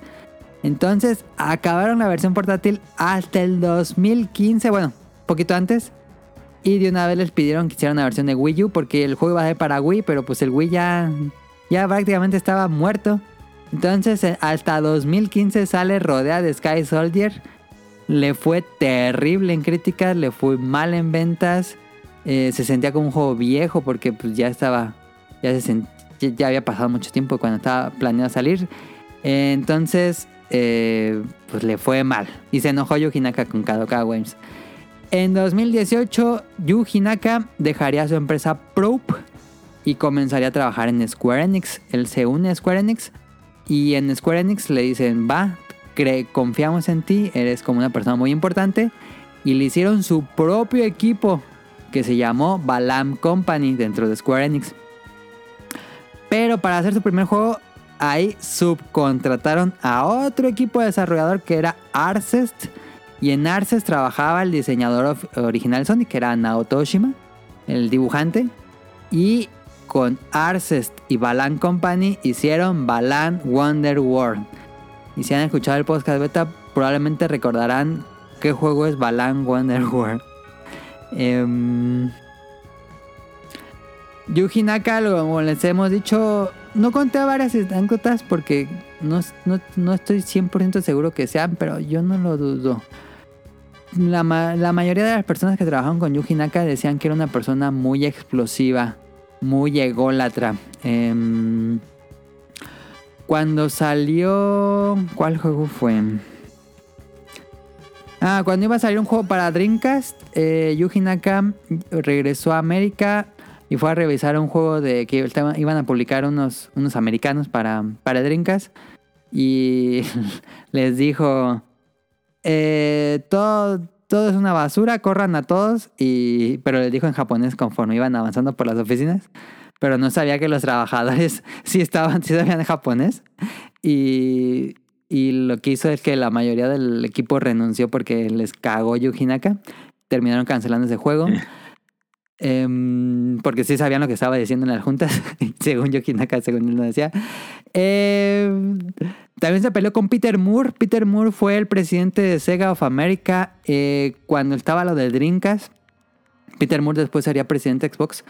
Entonces acabaron la versión portátil hasta el 2015, bueno, poquito antes. Y de una vez les pidieron que hicieran una versión de Wii U porque el juego iba a ser para Wii, pero pues el Wii ya, ya prácticamente estaba muerto. Entonces eh, hasta 2015 sale Rodea de Sky Soldier. Le fue terrible en críticas, le fue mal en ventas. Eh, se sentía como un juego viejo porque pues ya estaba, ya, se ya había pasado mucho tiempo cuando estaba planeado salir. Eh, entonces, eh, pues le fue mal. Y se enojó Yuji Naka con Kadokawa Games. En 2018, Yuji Naka dejaría su empresa Probe y comenzaría a trabajar en Square Enix. Él se une a Square Enix y en Square Enix le dicen, va, confiamos en ti, eres como una persona muy importante. Y le hicieron su propio equipo que se llamó Balam Company dentro de Square Enix. Pero para hacer su primer juego ahí subcontrataron a otro equipo desarrollador que era Arcest. Y en Arcest trabajaba el diseñador original de Sonic, que era Naoto Oshima, el dibujante. Y con Arcest y Balan Company hicieron Balan Wonder World. Y si han escuchado el podcast beta, probablemente recordarán qué juego es Balan Wonder *laughs* World. Em, Yuji Naka, como les hemos dicho, no conté varias anécdotas porque no, no- no estoy 100% seguro que sean, pero yo no lo dudo. La, la mayoría de las personas que trabajaron con Yuji Naka decían que era una persona muy explosiva, muy ególatra. Em, cuando salió... ¿Cuál juego fue? Ah, cuando iba a salir un juego para Dreamcast, eh, Yuji Naka regresó a América y fue a revisar un juego de que iban a publicar unos, unos americanos para, para Dreamcast. Y *laughs* les dijo, eh, todo, todo es una basura, corran a todos. Y, pero les dijo en japonés conforme iban avanzando por las oficinas. Pero no sabía que los trabajadores *laughs* sí estaban, sí sabían japonés. Y, y lo que hizo es que la mayoría del equipo renunció porque les cagó Yuji Naka. Terminaron cancelando ese juego. Em, porque sí sabían lo que estaba diciendo en las juntas, *laughs* según Yuji Naka, según él lo decía. Em, también se peleó con Peter Moore. Peter Moore fue el presidente de Sega of America eh, cuando estaba lo del Dreamcast. Peter Moore después sería presidente de Xbox.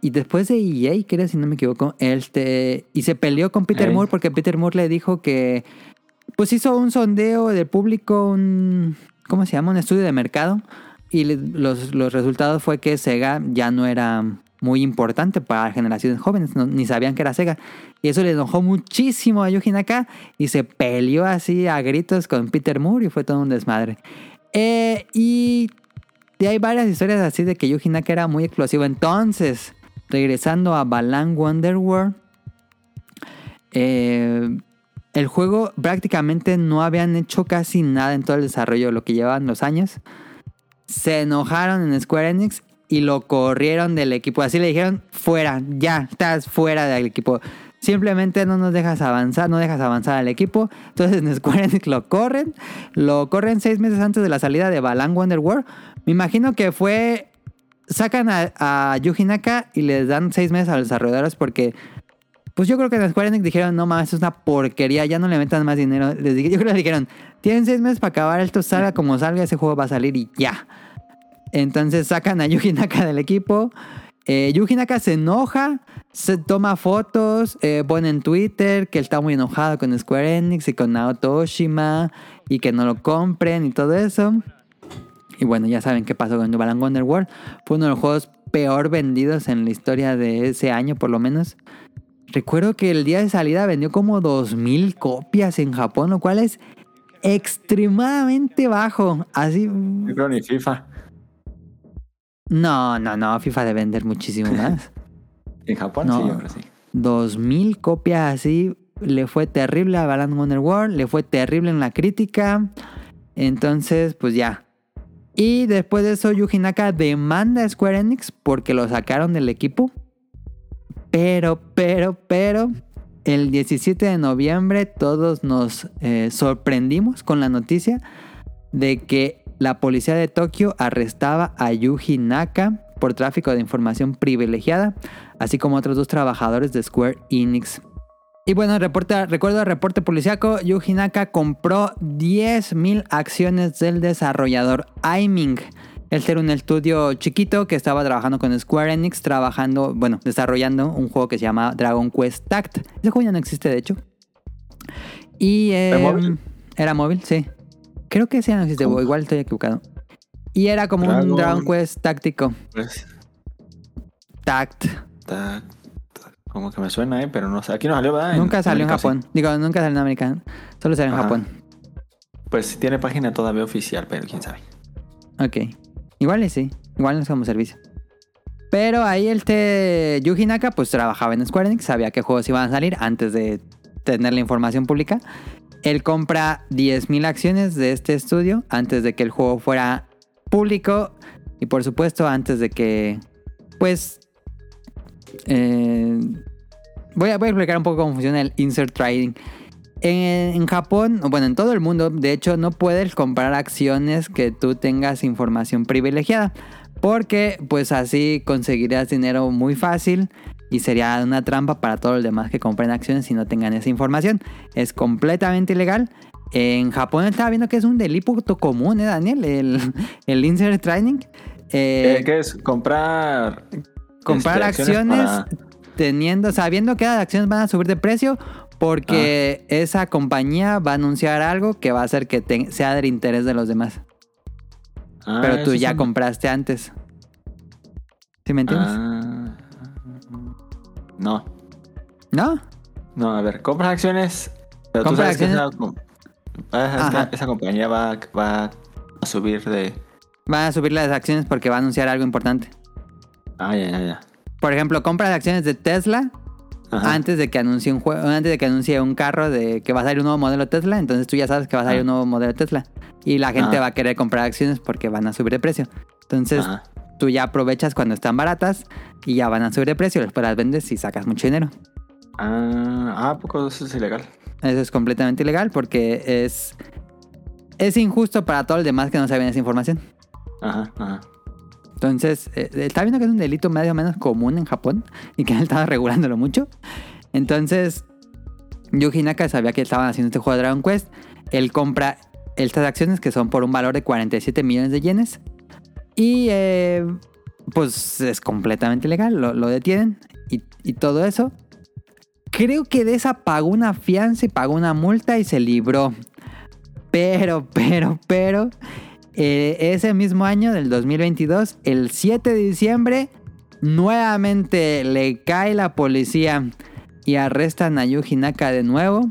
Y después de EA, creo, si no me equivoco, este, y se peleó con Peter. Moore porque Peter Moore le dijo que, pues hizo un sondeo del público, un, ¿cómo se llama? Un estudio de mercado. Y los, los resultados fue que Sega ya no era muy importante para generaciones jóvenes, ni sabían que era Sega. Y eso le enojó muchísimo a Yuji Naka y se peleó así a gritos con Peter Moore y fue todo un desmadre. Eh, y y hay varias historias así de que Yuji Naka era muy explosivo. Entonces, regresando a Balan Wonderworld, eh, el juego prácticamente no habían hecho casi nada en todo el desarrollo, lo que llevaban los años. Se enojaron en Square Enix y lo corrieron del equipo. Así le dijeron, fuera, ya, estás fuera del equipo. Simplemente no nos dejas avanzar, no dejas avanzar al equipo. Entonces en Square Enix lo corren. Lo corren seis meses antes de la salida de Balan Wonderworld. Me imagino que fue... Sacan a, a Yuji Naka y les dan seis meses a los desarrolladores porque... Pues yo creo que en Square Enix dijeron, no mames, es una porquería, ya no le metan más dinero. Les dije, yo creo que les dijeron, tienen seis meses para acabar esto, salga como salga, ese juego va a salir y ya. Entonces sacan a Yuji Naka del equipo. Eh, Yuji Naka se enoja, se toma fotos, eh, pone en Twitter que él está muy enojado con Square Enix y con Naoto Oshima y que no lo compren y todo eso. Y bueno, ya saben qué pasó con Balan Wonderworld. Fue uno de los juegos peor vendidos en la historia de ese año, por lo menos. Recuerdo que el día de salida vendió como 2000 copias en Japón, lo cual es extremadamente bajo. Así. Yo ni FIFA. No, no, no. FIFA de vender muchísimo *laughs* más. En Japón No. sí, yo creo sí. 2000 copias así. Le fue terrible a Balan Wonderworld. Le fue terrible en la crítica. Entonces, pues ya. Y después de eso, Yuji Naka demanda a Square Enix porque lo sacaron del equipo. Pero, pero, pero, el 17 de noviembre todos nos eh, sorprendimos con la noticia de que la policía de Tokio arrestaba a Yuji Naka por tráfico de información privilegiada, así como otros dos trabajadores de Square Enix. Y bueno, reporte, recuerdo el reporte policiaco, Yuji Naka compró 10.000 acciones del desarrollador Aiming. Este era un estudio chiquito que estaba trabajando con Square Enix, trabajando, bueno, desarrollando un juego que se llama Dragon Quest Tact. Ese juego ya no existe, de hecho. Y ¿Era em, móvil? Era móvil, sí. Creo que ese no existe, o igual estoy equivocado. Y era como un Dragon- Quest táctico. Pues, Tact. ta- ta- como que me suena, ¿eh? Pero no sé. Aquí no salió, ¿verdad? Nunca salió en Japón. Digo, nunca salió en América. Solo salió en Ajá. Japón. sí. Pues tiene página todavía oficial, pero quién sabe. Ok. Igual y sí. Igual no es como servicio. Pero ahí el te Yuji Naka pues trabajaba en Square Enix, sabía qué juegos iban a salir antes de tener la información pública. Él compra 10.000 acciones de este estudio antes de que el juego fuera público y por supuesto antes de que pues eh, Voy a, explicar un poco cómo funciona el insert trading. En, en Japón, bueno, en todo el mundo, de hecho, no puedes comprar acciones que tú tengas información privilegiada. Porque pues así conseguirías dinero muy fácil y sería una trampa para todos los demás que compren acciones si no tengan esa información. Es completamente ilegal. En Japón estaba viendo que es un delito común, ¿eh, Daniel? El, *laughs* el insert trading. Eh, ¿Qué, qué es? Comprar. comprar este, acciones, para- teniendo, sabiendo que las acciones van a subir de precio porque Ah. esa compañía va a anunciar algo que va a hacer que te- sea del interés de los demás. Ah, pero tú eso ya compraste antes. ¿Sí me entiendes? Ah, no, ¿No? no, a ver, compras acciones. Pero tú Compras sabes que acciones. esa, com- ah, esa compañía va, va a subir de. Van a subir las acciones porque va a anunciar algo importante. Ah, ya, ya, ya. Por ejemplo, compras acciones de Tesla Ajá. antes de que anuncie un juego, antes de que anuncie un carro de que va a salir un nuevo modelo Tesla, entonces tú ya sabes que va a salir un nuevo modelo Tesla y la gente va a querer comprar acciones porque van a subir de precio. Entonces, tú ya aprovechas cuando están baratas y ya van a subir de precio, después las vendes y sacas mucho dinero. Ah, ah, ¿a poco eso es ilegal. Eso es completamente ilegal porque es es injusto para todos los demás que no saben esa información. Ajá, ajá. Entonces, eh, está viendo que es un delito medio o menos común en Japón y que él *laughs* estaba regulándolo mucho. Entonces, Yuji Naka sabía que estaban haciendo este juego de Dragon Quest. Él compra estas acciones que son por un valor de 47 millones de yenes. Y eh, pues es completamente ilegal, lo, lo detienen y, y todo eso. Creo que de esa pagó una fianza y pagó una multa y se libró. Pero, pero, pero, eh, ese mismo año del 2022, el 7 de diciembre, nuevamente le cae la policía y arrestan a Yuji Naka de nuevo.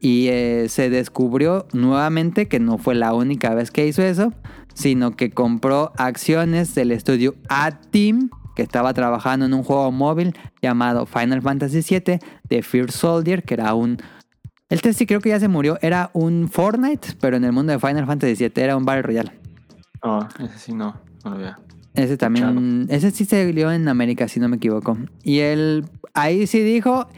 Y eh, se descubrió nuevamente que no fue la única vez que hizo eso, sino que compró acciones del estudio A-Team, que estaba trabajando en un juego móvil llamado Final Fantasy VII de Fear Soldier, que era un... El test sí creo que ya se murió, era un Fortnite, pero en el mundo de Final Fantasy VII era un Battle Royale. Oh, ese sí no, no lo veo. Ese también, ese sí se dio en América, si no me equivoco. Y él ahí sí dijo,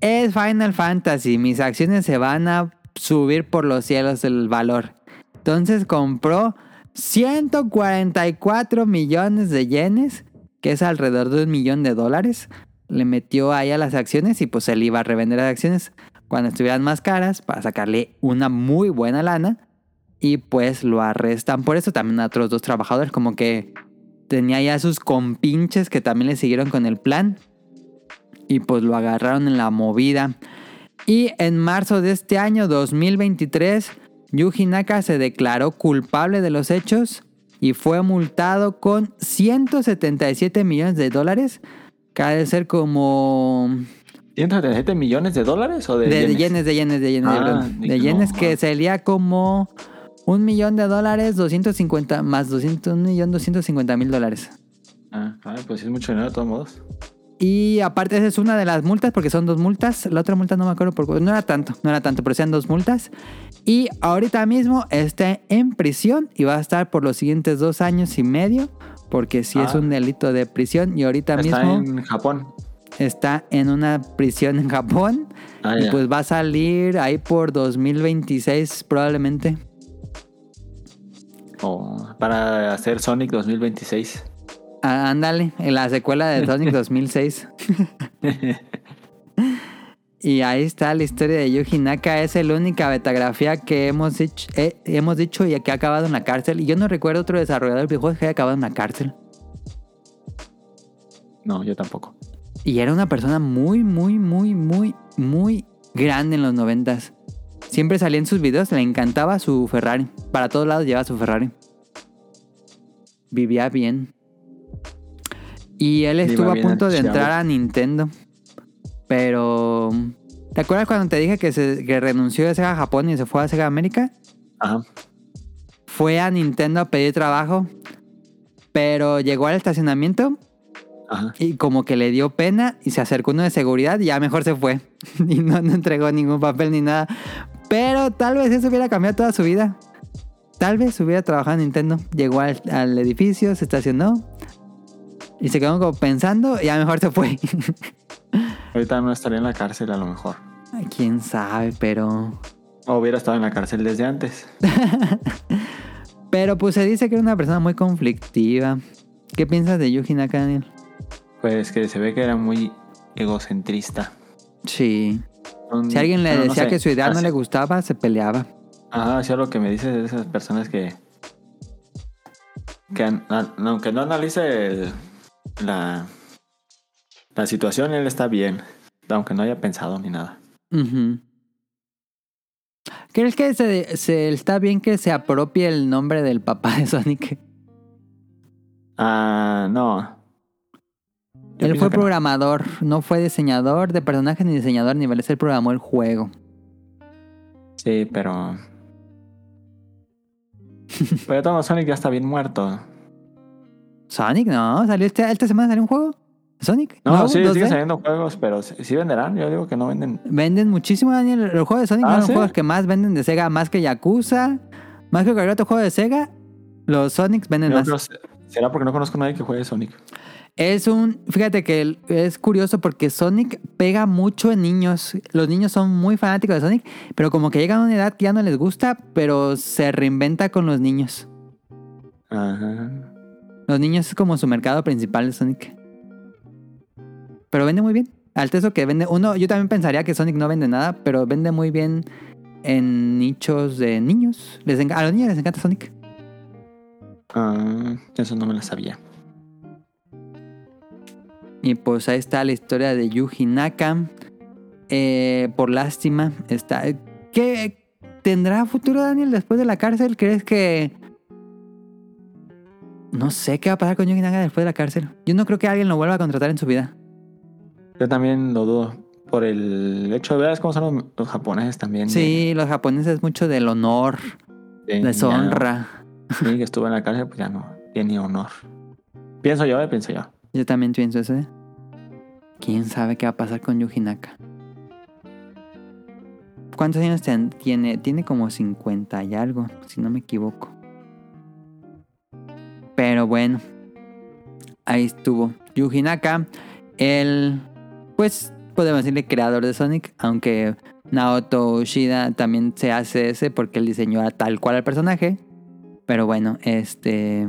es Final Fantasy, mis acciones se van a subir por los cielos el valor. Entonces compró 144 millones de yenes, que es alrededor de un millón de dólares. Le metió ahí a las acciones y pues él iba a revender las acciones cuando estuvieran más caras para sacarle una muy buena lana. Y pues lo arrestan por eso. También a otros dos trabajadores, como que tenía ya sus compinches que también le siguieron con el plan. Y pues lo agarraron en la movida. Y en marzo de este año, 2023, Yuji Naka se declaró culpable de los hechos y fue multado con 177 millones de dólares. Que ha de ser como ¿177 millones de dólares o de, de, de yenes? yenes, de yenes, de yenes, de Ah, De no, yenes que ah. sería como un millón de dólares, 250 más 200, un millón 250 mil dólares. Ah, pues es mucho dinero de todos modos. Y aparte esa es una de las multas porque son dos multas. La otra multa no me acuerdo por no era tanto, no era tanto, pero sean dos multas. Y ahorita mismo está en prisión y va a estar por los siguientes dos años y medio porque sí es Ah. un delito de prisión y ahorita Está mismo en Japón. Está en una prisión en Japón Ah, y pues va a salir ahí por 2026 probablemente. O para hacer Sonic 2026. Ah, ándale, en la secuela de Sonic *laughs* 2006. *laughs* y ahí está la historia de Yuji Naka. Es la única betagrafía que hemos dicho, eh, hemos dicho y que ha acabado en la cárcel. Y yo no recuerdo otro desarrollador de videojuegos que haya acabado en la cárcel. No, yo tampoco. Y era una persona muy, muy, muy, muy, muy grande en los noventas. Siempre salía en sus videos, le encantaba su Ferrari. Para todos lados llevaba su Ferrari. Vivía bien. Y él estuvo a punto de entrar a Nintendo. Pero... ¿Te acuerdas cuando te dije que, se, que renunció de Sega Japón y se fue a Sega América? Ajá. Fue a Nintendo a pedir trabajo. Pero llegó al estacionamiento Ajá. y como que le dio pena y se acercó uno de seguridad y ya mejor se fue. *laughs* y no, no entregó ningún papel ni nada. Pero tal vez eso hubiera cambiado toda su vida. Tal vez hubiera trabajado en Nintendo. Llegó al, al edificio, se estacionó. Y se quedó como pensando y ya mejor se fue. *laughs* Ahorita no estaría en la cárcel a lo mejor. Quién sabe, pero. O hubiera estado en la cárcel desde antes. *laughs* Pero pues se dice que era una persona muy conflictiva. ¿Qué piensas de Yuji Naka, Daniel? Pues que se ve que era muy egocentrista. Sí. Un- Si alguien le bueno, no decía sé, que su idea no le gustaba, se peleaba. Así es lo que me dices de esas personas que. que an- aunque no analice el- la. la situación, él está bien. Aunque no haya pensado ni nada. ¿Crees que se, se- está bien que se apropie el nombre del papá de Sonic? Ah, no. Yo Él fue no. programador, no. fue diseñador de personajes ni diseñador de niveles, él programó el juego. Sí, pero. Pero todo Sonic ya está bien muerto. Sonic, no, salió este, esta semana salió un juego. Sonic. No, sí, 2D. siguen saliendo juegos, pero sí sí venderán. Yo digo que no venden. Venden muchísimo, Daniel. Los juegos de Sonic Ah, son los ¿sí? juegos que más venden de Sega, más que Yakuza, más que cualquier otro juego de Sega. Los Sonics venden Yo más. creo- ¿Será porque no conozco a nadie que juegue Sonic? Es un, fíjate que es curioso porque Sonic pega mucho en niños. Los niños son muy fanáticos de Sonic, pero como que llegan a una edad que ya no les gusta, pero se reinventa con los niños. Ajá. Los niños es como su mercado principal de Sonic. Pero vende muy bien. Al eso que vende, uno, yo también pensaría que Sonic no vende nada, pero vende muy bien en nichos de niños. Les a los niños les encanta Sonic. Ah, eso no me lo sabía. Y pues ahí está la historia de Yuji Naka. Eh, por lástima, está. ¿Qué tendrá futuro Daniel después de la cárcel? ¿Crees que.? No sé qué va a pasar con Yuji Naka después de la cárcel. Yo no creo que alguien lo vuelva a contratar en su vida. Yo también lo dudo. Por el hecho de ver cómo son los, los japoneses también. Sí, los japoneses mucho del honor, de, de- deshonra. no- Sí, que estuvo en la cárcel, pues ya no tiene honor. Pienso yo, eh, pienso yo. Yo también pienso eso. ¿eh? ¿Quién sabe qué va a pasar con Yuji Naka? ¿Cuántos años tiene? Tiene como 50 y algo, si no me equivoco. Pero bueno, ahí estuvo. Yuji Naka, el, pues, podemos decirle creador de Sonic, aunque Naoto Ushida también se hace ese porque él diseñó a tal cual al personaje. Pero bueno, este...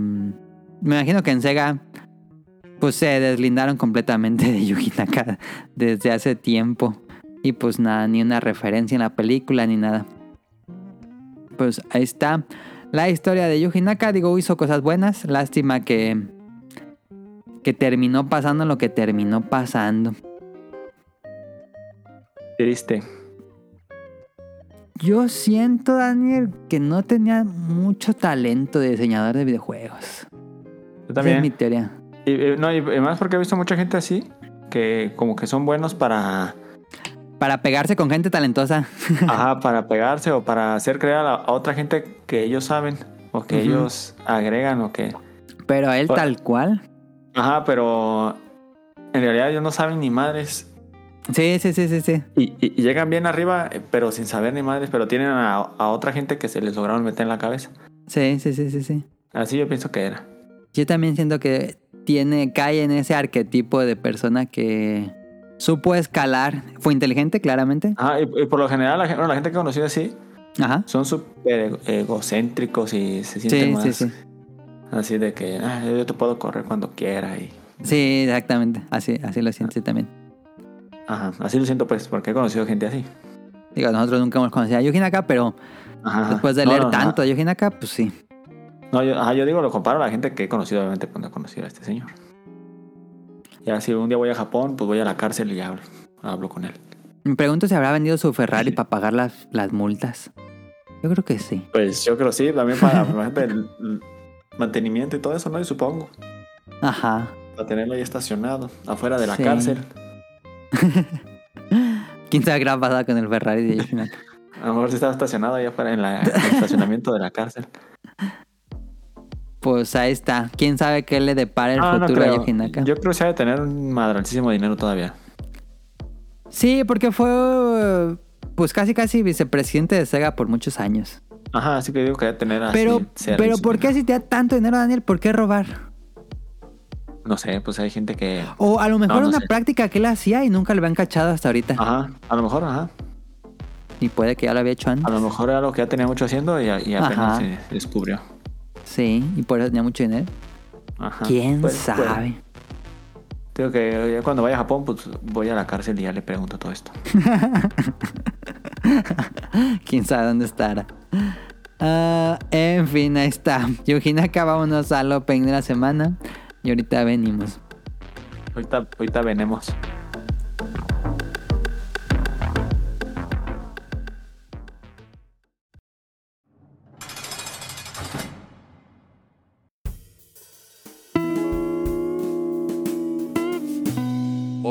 Me imagino que en Sega pues se deslindaron completamente de Yuji Naka desde hace tiempo. Y pues nada, ni una referencia en la película ni nada. Pues ahí está la historia de Yuji Naka. Digo, hizo cosas buenas. Lástima que, que terminó pasando lo que terminó pasando. Triste. Yo siento, Daniel, que no tenía mucho talento de diseñador de videojuegos. Yo Esa es mi también. teoría. Y, y- no, y, y más porque he visto mucha gente así, que como que son buenos para, Para pegarse con gente talentosa. *laughs* ajá, para pegarse o para hacer creer a, la- a otra gente que ellos saben o que ellos agregan o que... Pero él tal cual. Ajá, pero en realidad ellos no saben ni madres. Sí, sí, sí, sí, sí. Y, y- y llegan bien arriba, eh, pero sin saber ni madres, pero tienen a, a otra gente que se les lograron meter en la cabeza. Sí, sí, sí, sí, sí. Así yo pienso que era. Yo también siento que tiene, cae en ese arquetipo de persona que supo escalar. Fue inteligente, claramente. Ajá, y, y por lo general la, gen- bueno, la gente que he conocido así Ajá. son súper ego- egocéntricos y se sienten Sí, más sí, sí. así de que "Ah, yo te puedo correr cuando quiera y Sí, exactamente. Así, así lo siento también. ajá, así lo siento pues porque he conocido gente así. Digo, nosotros nunca hemos conocido a Yuji Naka, pero Ajá, después de leer no, tanto de Yuji Naka, pues sí. No, yo, ajá, yo digo, lo comparo a la gente que he conocido obviamente cuando he conocido a este señor. Ya si un día voy a Japón, pues voy a la cárcel y hablo, hablo con él. Me pregunto si habrá vendido su Ferrari para pagar las, las multas. Yo creo que sí. Pues yo creo sí, también para el, el mantenimiento y todo eso, ¿no? Y supongo. Ajá. Para tenerlo ahí estacionado, afuera de la Sí. cárcel. *laughs* ¿Quién sabe qué con el Ferrari de? A lo mejor si estaba estacionado ahí afuera en, la- en el estacionamiento de la cárcel. Pues ahí está. ¿Quién sabe qué le depara el Ah, no futuro a creo. Yuji Naka? Yo creo que se ha de tener un madralísimo dinero todavía. Sí, porque fue pues casi casi vicepresidente de Sega por muchos años. Ajá, así que digo que debe tener así. Pero, pero ¿por qué si te da tanto dinero, Daniel? ¿Por qué robar? No sé, pues hay gente que. O a lo mejor No, no una sé. práctica que él hacía y nunca lo habían cachado hasta ahorita. Ajá, a lo mejor, ajá. Y puede que ya lo había hecho antes. A lo mejor era algo que ya tenía mucho haciendo y, y Ajá. apenas se descubrió. Sí, y por eso tenía mucho dinero. Ajá. ¿Quién sabe? Digo que ya cuando vaya a Japón, pues voy a la cárcel y ya le pregunto todo esto. *laughs* ¿Quién sabe dónde estará? Ah, en fin, ahí está. Yujinaka, vámonos al open de la semana. Y ahorita venimos. Ahorita, ahorita venemos.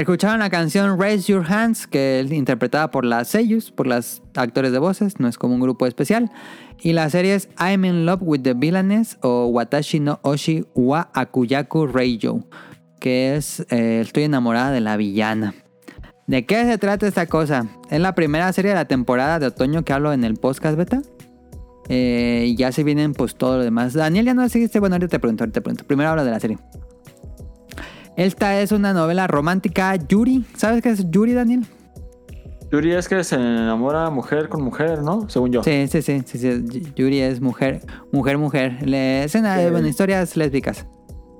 Escucharon la canción Raise Your Hands, que es interpretada por las Seiyus, por las actores de voces, no es como un grupo especial. Y la serie es I'm in Love with the Villainess o Watashi no Oshi wa Akuyaku Reijo, que es eh, Estoy enamorada de la villana. ¿De qué se trata esta cosa? Es la primera serie de la temporada de otoño que hablo en el podcast beta. Eh, ya se vienen pues todo lo demás. Daniel, ya no seguiste. Bueno, ahorita te pregunto, ahorita te pregunto. Primero hablo de la serie. Esta es una novela romántica Yuri. ¿Sabes qué es Yuri, Daniel? Yuri es que se enamora mujer con mujer, ¿no? Según yo. Sí, sí, sí, sí, sí. Yuri es mujer, mujer, mujer. Le, es una, Sí. bueno, historias lésbicas.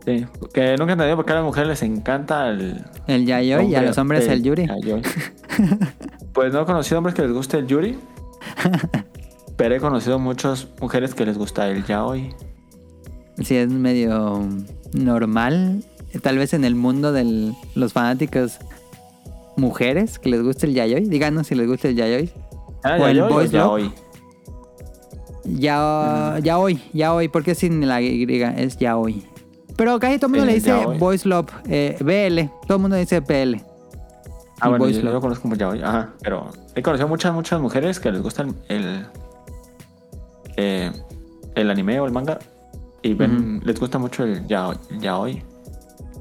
Sí, Que nunca entendí por qué a las mujeres les encanta el. El yayoi y a los hombres el Yuri. yayoi. *laughs* pues no he conocido hombres que les guste el Yuri. pero he conocido muchas mujeres que les gusta el yaoi. Sí, es medio normal. Tal vez en el mundo de los fanáticos mujeres que les guste el yayoi. Díganos si les gusta el yayoi. Ah, O el boys love. yaoi. Ya, ya hoy, ya hoy, porque sin la Y, es ya hoy. Pero casi todo el mundo Eh, le dice. Voice Love, eh, BL, todo el mundo dice BL. Ah, bueno, boys yo, yo lo conozco como yaoi. Ajá, pero he conocido muchas, muchas mujeres que les gusta el, el, eh, el anime o el manga. Y ven, les gusta mucho el yaoi, yaoi.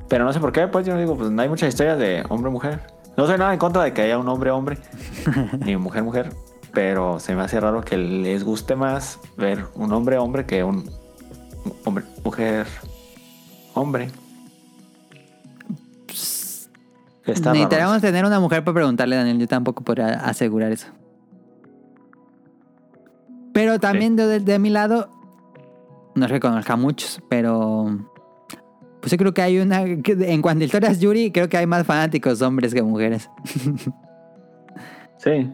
Pero no sé por qué, pues yo digo, pues no hay muchas historias de hombre-mujer. No soy nada en contra de que haya un hombre-hombre, *laughs* ni mujer-mujer. Pero se me hace raro que les guste más ver un hombre-hombre que un hombre-mujer-hombre. Raro Necesitaríamos tener una mujer para preguntarle, Daniel. Yo tampoco podría asegurar eso. Pero también de, de mi lado, no es que conozca muchos, pero. Yo creo que hay una. En cuanto a historias Yuri, creo que hay más fanáticos hombres que mujeres. Sí.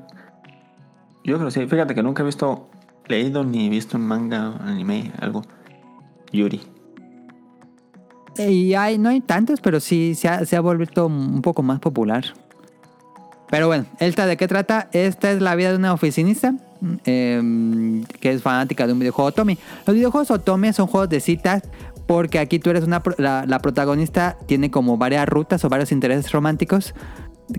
Yo creo que sí. Fíjate que nunca he visto, leído ni visto un manga, anime, algo. Yuri. Y hay, no hay tantos, pero sí se ha, se ha vuelto un poco más popular. Pero bueno, ¿esta de qué trata? Esta es la vida de una oficinista eh, que es fanática de un videojuego Otome. Los videojuegos Otome son juegos de citas porque aquí tú eres una... La, la protagonista tiene como varias rutas o varios intereses románticos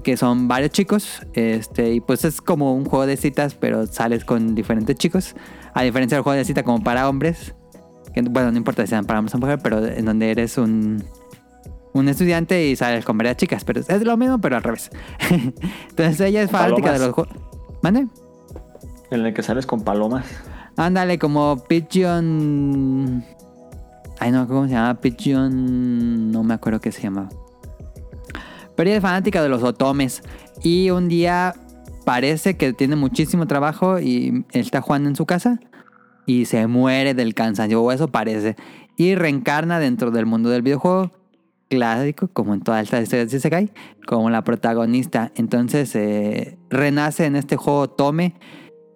que son varios chicos. Este, y pues es como un juego de citas, pero sales con diferentes chicos. A diferencia del juego de cita como para hombres. Que, bueno, no importa si sean para hombres o mujeres, pero en donde eres un, un estudiante y sales con varias chicas. Pero es lo mismo, pero al revés. *laughs* Entonces ella es fanática de los juegos. ¿Mande? En el que sales con palomas. Ándale, como Pigeon. Ay, no, ¿cómo se llama? Pigeon. No me acuerdo qué se llama. Pero ella es fanática de los otomes. Y un día parece que tiene muchísimo trabajo y está jugando en su casa. Y se muere del cansancio, o eso parece. Y reencarna dentro del mundo del videojuego. Clásico, como en todas estas historias de Isekai, como la protagonista. Entonces eh, renace en este juego Otome.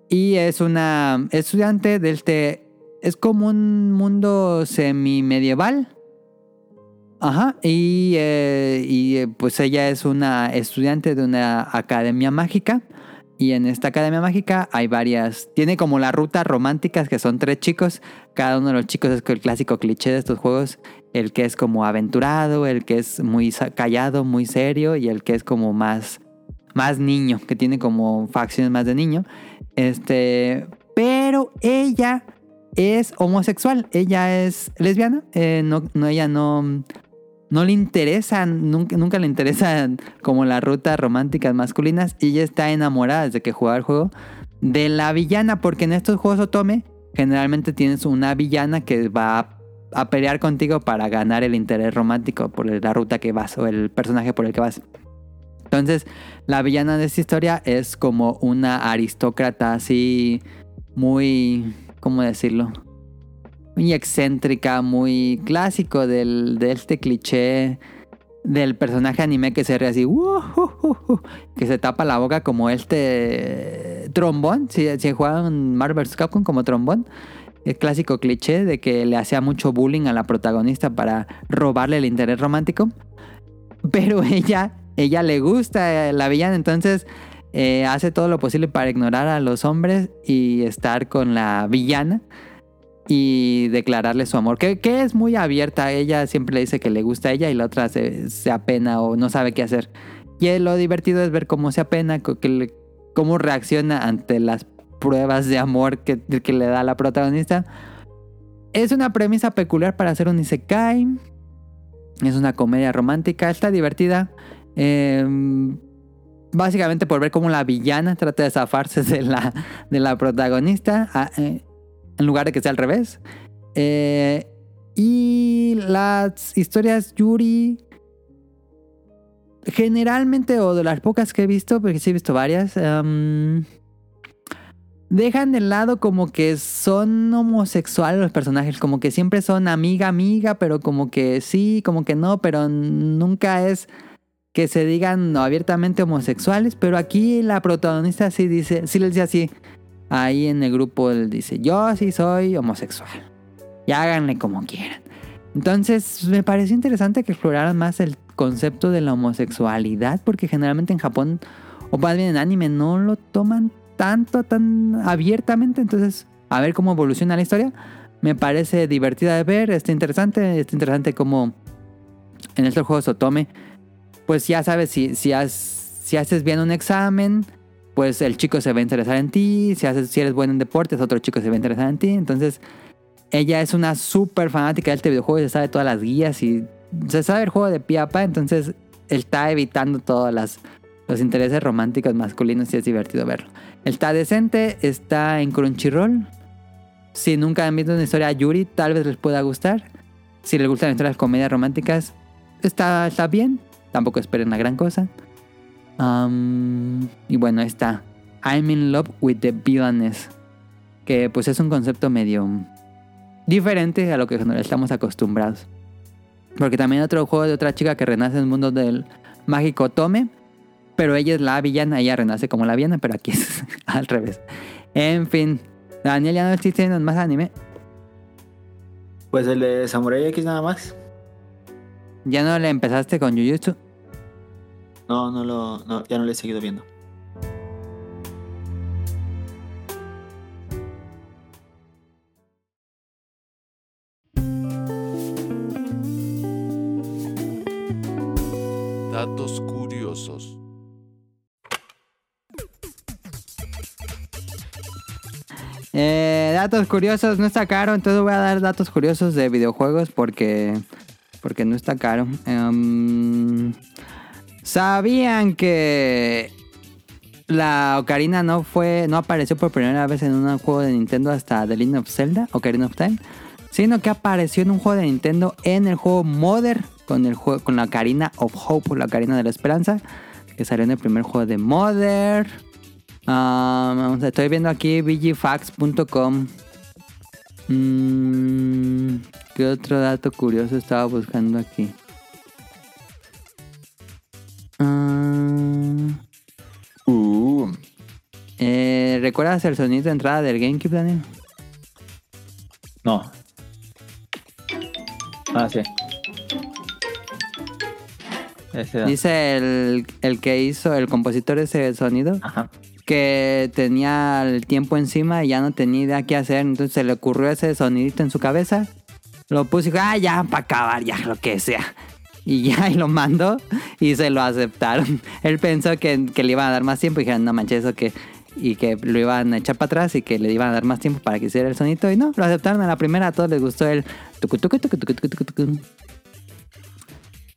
Y es una estudiante del este. Es como un mundo semi-medieval. Ajá. Y, eh, y, eh, pues ella es una estudiante de una academia mágica. Y en esta academia mágica hay varias. Tiene como las rutas románticas que son tres chicos. Cada uno de los chicos es el clásico cliché de estos juegos. El que es como aventurado, el que es muy callado, muy serio. Y el que es como más, más niño, que tiene como facciones más de niño. Este, pero ella es homosexual, ella es lesbiana, eh, no, no, ella no, no le interesa, nunca, nunca le interesan como las rutas románticas masculinas y ella está enamorada desde que juega el juego de la villana, porque en estos juegos Otome generalmente tienes una villana que va a, a pelear contigo para ganar el interés romántico por la ruta que vas o el personaje por el que vas. Entonces, la villana de esta historia es como una aristócrata así muy, ¿cómo decirlo? Muy excéntrica, muy clásico del, de este cliché del personaje anime que se ríe así, "Wujujuju", que se tapa la boca como este trombón, si, si juegan Marvel vs. Capcom como trombón. El clásico cliché de que le hacía mucho bullying a la protagonista para robarle el interés romántico. Pero *laughs* ella, ella le gusta eh, la villana, entonces eh, hace todo lo posible para ignorar a los hombres y estar con la villana y declararle su amor, que, es muy abierta. Ella siempre le dice que le gusta a ella y la otra se, se apena o no sabe qué hacer. Y eh, lo divertido es ver cómo se apena, cómo reacciona ante las pruebas de amor que, que le da la protagonista. Es una premisa peculiar para hacer un Isekai. Es una comedia romántica, está divertida. Eh, básicamente por ver cómo la villana trata de zafarse de la, de la protagonista, a- eh, en lugar de que sea al revés. Eh, y las historias Yuri, generalmente, o de las pocas que he visto, porque sí he visto varias, em, dejan de lado como que son homosexuales los personajes, como que siempre son amiga, amiga, pero como que sí, como que no, pero nunca es que se digan abiertamente homosexuales, pero aquí la protagonista sí dice, sí les dice así, ahí en el grupo él dice, yo sí soy homosexual, y háganle como quieran. Entonces me pareció interesante que exploraran más el concepto de la homosexualidad, porque generalmente en Japón, o más bien en anime, no lo toman tanto, tan abiertamente, entonces a ver cómo evoluciona la historia. Me parece divertida de ver, está interesante, está interesante como en estos juegos Otome pues ya sabes, si, si, has- si haces bien un examen, pues el chico se va a interesar en ti. Si, haces, si eres bueno en deportes, otro chico se va a interesar en ti. Entonces, ella es una súper fanática de este videojuego y se sabe todas las guías y se sabe el juego de pie a pa. Entonces, está evitando todos las, los intereses románticos masculinos y es divertido verlo. Está decente, está en Crunchyroll. Si nunca han visto una historia Yuri, tal vez les pueda gustar. Si les gustan las historias comedias románticas, está, está bien. Tampoco esperen la gran cosa. Y bueno, está I'm in love with the villainess. Que pues es un concepto medio diferente a lo que estamos acostumbrados. Porque también otro juego de otra chica que renace en el mundo del mágico Tome. Pero ella es la villana, ella renace como la villana, pero aquí es *laughs* al revés. En fin, Daniel ya no existe más anime. Pues el de Samurai X nada más. ¿Ya no le empezaste con Jujutsu? No, no lo. No, ya no le he seguido viendo. Datos curiosos. Eh, datos curiosos no está caro, entonces voy a dar datos curiosos de videojuegos porque porque no está caro. Em, ¿Sabían que la Ocarina no fue, no apareció por primera vez en un juego de Nintendo hasta The Legend of Zelda, Ocarina of Time? Sino que apareció en un juego de Nintendo en el juego Mother con el juego con la Ocarina of Hope, la Ocarina de la Esperanza, que salió en el primer juego de Mother. Estoy viendo aquí VGFacts.com. Mm, ¿Qué otro dato curioso estaba buscando aquí? Ah, Uh, eh, ¿Recuerdas el sonido de entrada del GameCube, Daniel? no. Ah, sí. Ese. Dice el, el que hizo, el compositor ese sonido, Ajá. que tenía el tiempo encima y ya no tenía idea qué hacer. Entonces se le ocurrió ese sonidito en su cabeza. Lo puso y dijo, ah, ya, para acabar, ya, lo que sea. Y ya, y lo mandó y se lo aceptaron. Él pensó que, que le iban a dar más tiempo y dijeron, no manches, eso que... Y que lo iban a echar para atrás y que le iban a dar más tiempo para que hiciera el sonito. Y no, lo aceptaron a la primera, a todos les gustó el...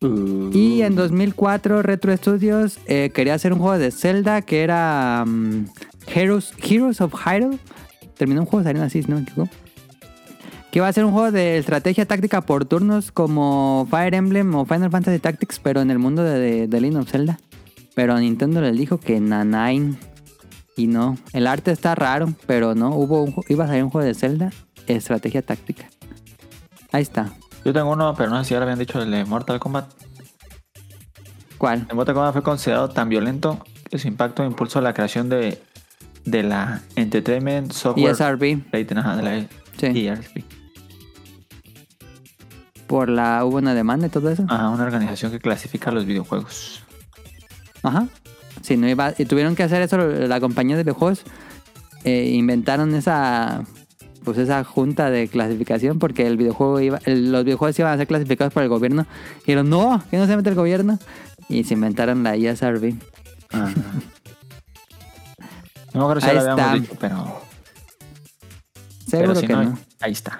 Uh, Y en 2004 Retro Studios eh, quería hacer un juego de Zelda que era mm, Heroes, Heroes of Hyrule. Terminó un juego saliendo así, si no me equivoco. Que iba a ser un juego de estrategia táctica por turnos como Fire Emblem o Final Fantasy Tactics, pero en el mundo de, de, de Legend of Zelda. Pero Nintendo les dijo que Nanine. Y no, el arte está raro, pero no, hubo un iba a salir un juego de Zelda, estrategia táctica. Ahí está. Yo tengo uno, pero no sé si ahora habían dicho el de Mortal Kombat. ¿Cuál? El Mortal Kombat fue considerado tan violento que su impacto impulsó la creación de, de la Entertainment Software ESRB. Ajá, de la Sí. ERB. Por la hubo una demanda y todo eso. Ajá, una organización que clasifica los videojuegos. Ajá. Si no iba, y tuvieron que hacer eso la compañía de videojuegos. eh, inventaron esa pues esa junta de clasificación porque el videojuego iba, el- los videojuegos iban a ser clasificados por el gobierno. Y dijeron, no, que no se mete el gobierno. Y se inventaron la ESRB. Ajá. No me acuerdo si lo habíamos dicho, pero, Seguro pero si que no, no. ahí está.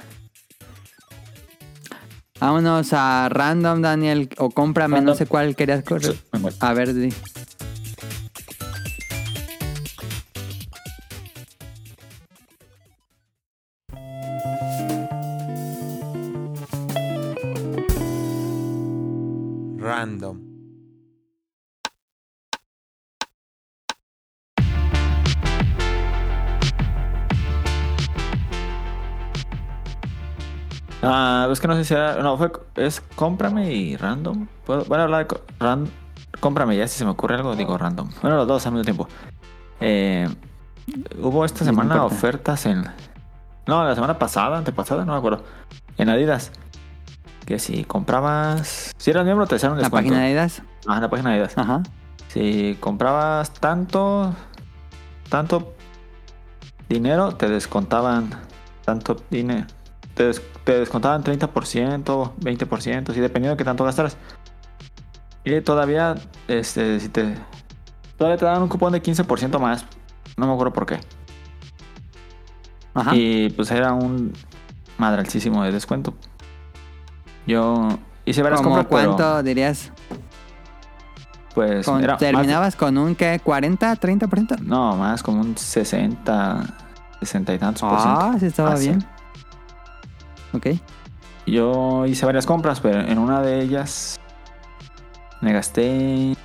Vámonos a random, Daniel. O cómprame, no Random. sé cuál querías correr. A ver, di. Que no sé si era. No, fue. Es cómprame y random. ¿Puedo, bueno, hablar de. ran- cómprame, ya si se me ocurre algo, digo random. Bueno, los dos al mismo tiempo. Eh, hubo esta semana ofertas en. No, la semana pasada, antepasada, no me acuerdo. En Adidas. Que si comprabas. Si eras miembro, te un La descuento. página de Adidas. Ah, la página de Adidas. Ajá. Si comprabas tanto, tanto dinero, te descontaban tanto dinero. Te, des- te descontaban 30%, 20%, sí, dependiendo de qué tanto gastaras. Y todavía, este, si te. Todavía te daban un cupón de 15% más. No me acuerdo por qué. Ajá. Y pues era un madralísimo de descuento. Yo hice varias ¿Cómo compras, pero, cuánto dirías? pues Con- era más- ¿Terminabas con un qué? ¿40? ¿30%? No, más como un 60, 60 y tantos por ciento. Ah, sí estaba Ah, sí. bien. Ok. Yo hice varias compras, pero en una de ellas me gasté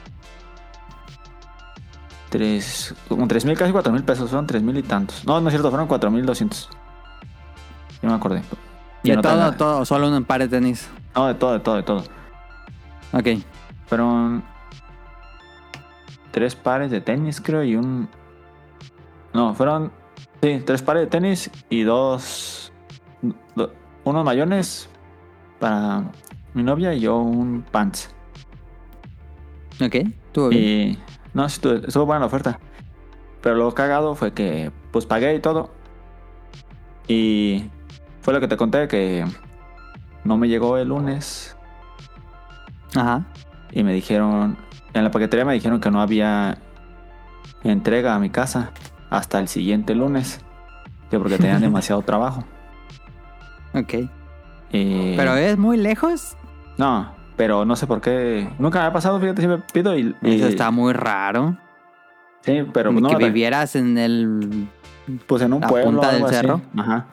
tres, como tres mil, casi cuatro mil pesos. Fueron tres mil y tantos. No, no es cierto, fueron cuatro mil doscientos. Yo me acordé. Y De no todo, todo, solo un par de tenis. No, de todo, de todo, de todo. Ok. Fueron tres pares de tenis, creo, y un. No, fueron. Sí, tres pares de tenis y dos. do- unos mayones para mi novia y yo un pants. Ok. Estuvo bien. Y. No, estuvo buena la oferta. Pero lo cagado fue que, pues pagué y todo. Y fue lo que te conté que no me llegó el lunes. Ajá. Y me dijeron, en la paquetería me dijeron que no había entrega a mi casa hasta el siguiente lunes. que porque tenían *laughs* demasiado trabajo. Ok. Y- Pero es muy lejos. No, pero no sé por qué. Nunca me ha pasado, fíjate, siempre pido y. y- Eso está muy raro. Sí, pero no. que vivieras en el. Pues en un la pueblo. punta del así. cerro. Ajá.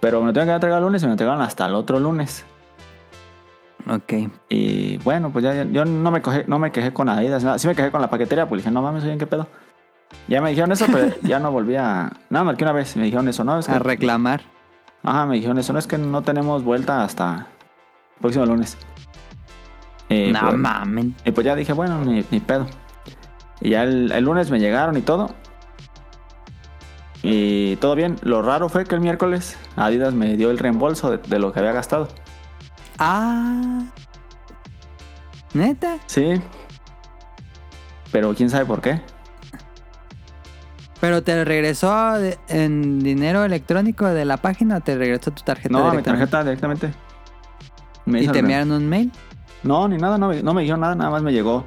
Pero me lo tengo que entregar el lunes y me lo entregaron hasta el otro lunes. Ok. Y bueno, pues ya, ya- yo no me, coge- no me quejé con Adidas. nada. Sí me quejé con la paquetería, pues dije, no mames, oye, ¿en qué pedo? Ya me dijeron eso, pero *laughs* ya no volví a. Nada, marqué una vez. Me dijeron eso, no, es que. A reclamar. Ajá, me dijeron eso, no es que no tenemos vuelta hasta el próximo lunes. Y no pues, mamen. y pues ya dije, bueno, ni, ni pedo. Y ya el, el lunes me llegaron y todo. Y todo bien. Lo raro fue que el miércoles Adidas me dio el reembolso de, de lo que había gastado. Ah. Neta. Sí. Pero quién sabe por qué. Pero te regresó en dinero electrónico de la página o te regresó tu tarjeta No, mi tarjeta directamente. Me ¿Y te enviaron un mail? No, ni nada, no, me- no me dijeron nada, nada más me llegó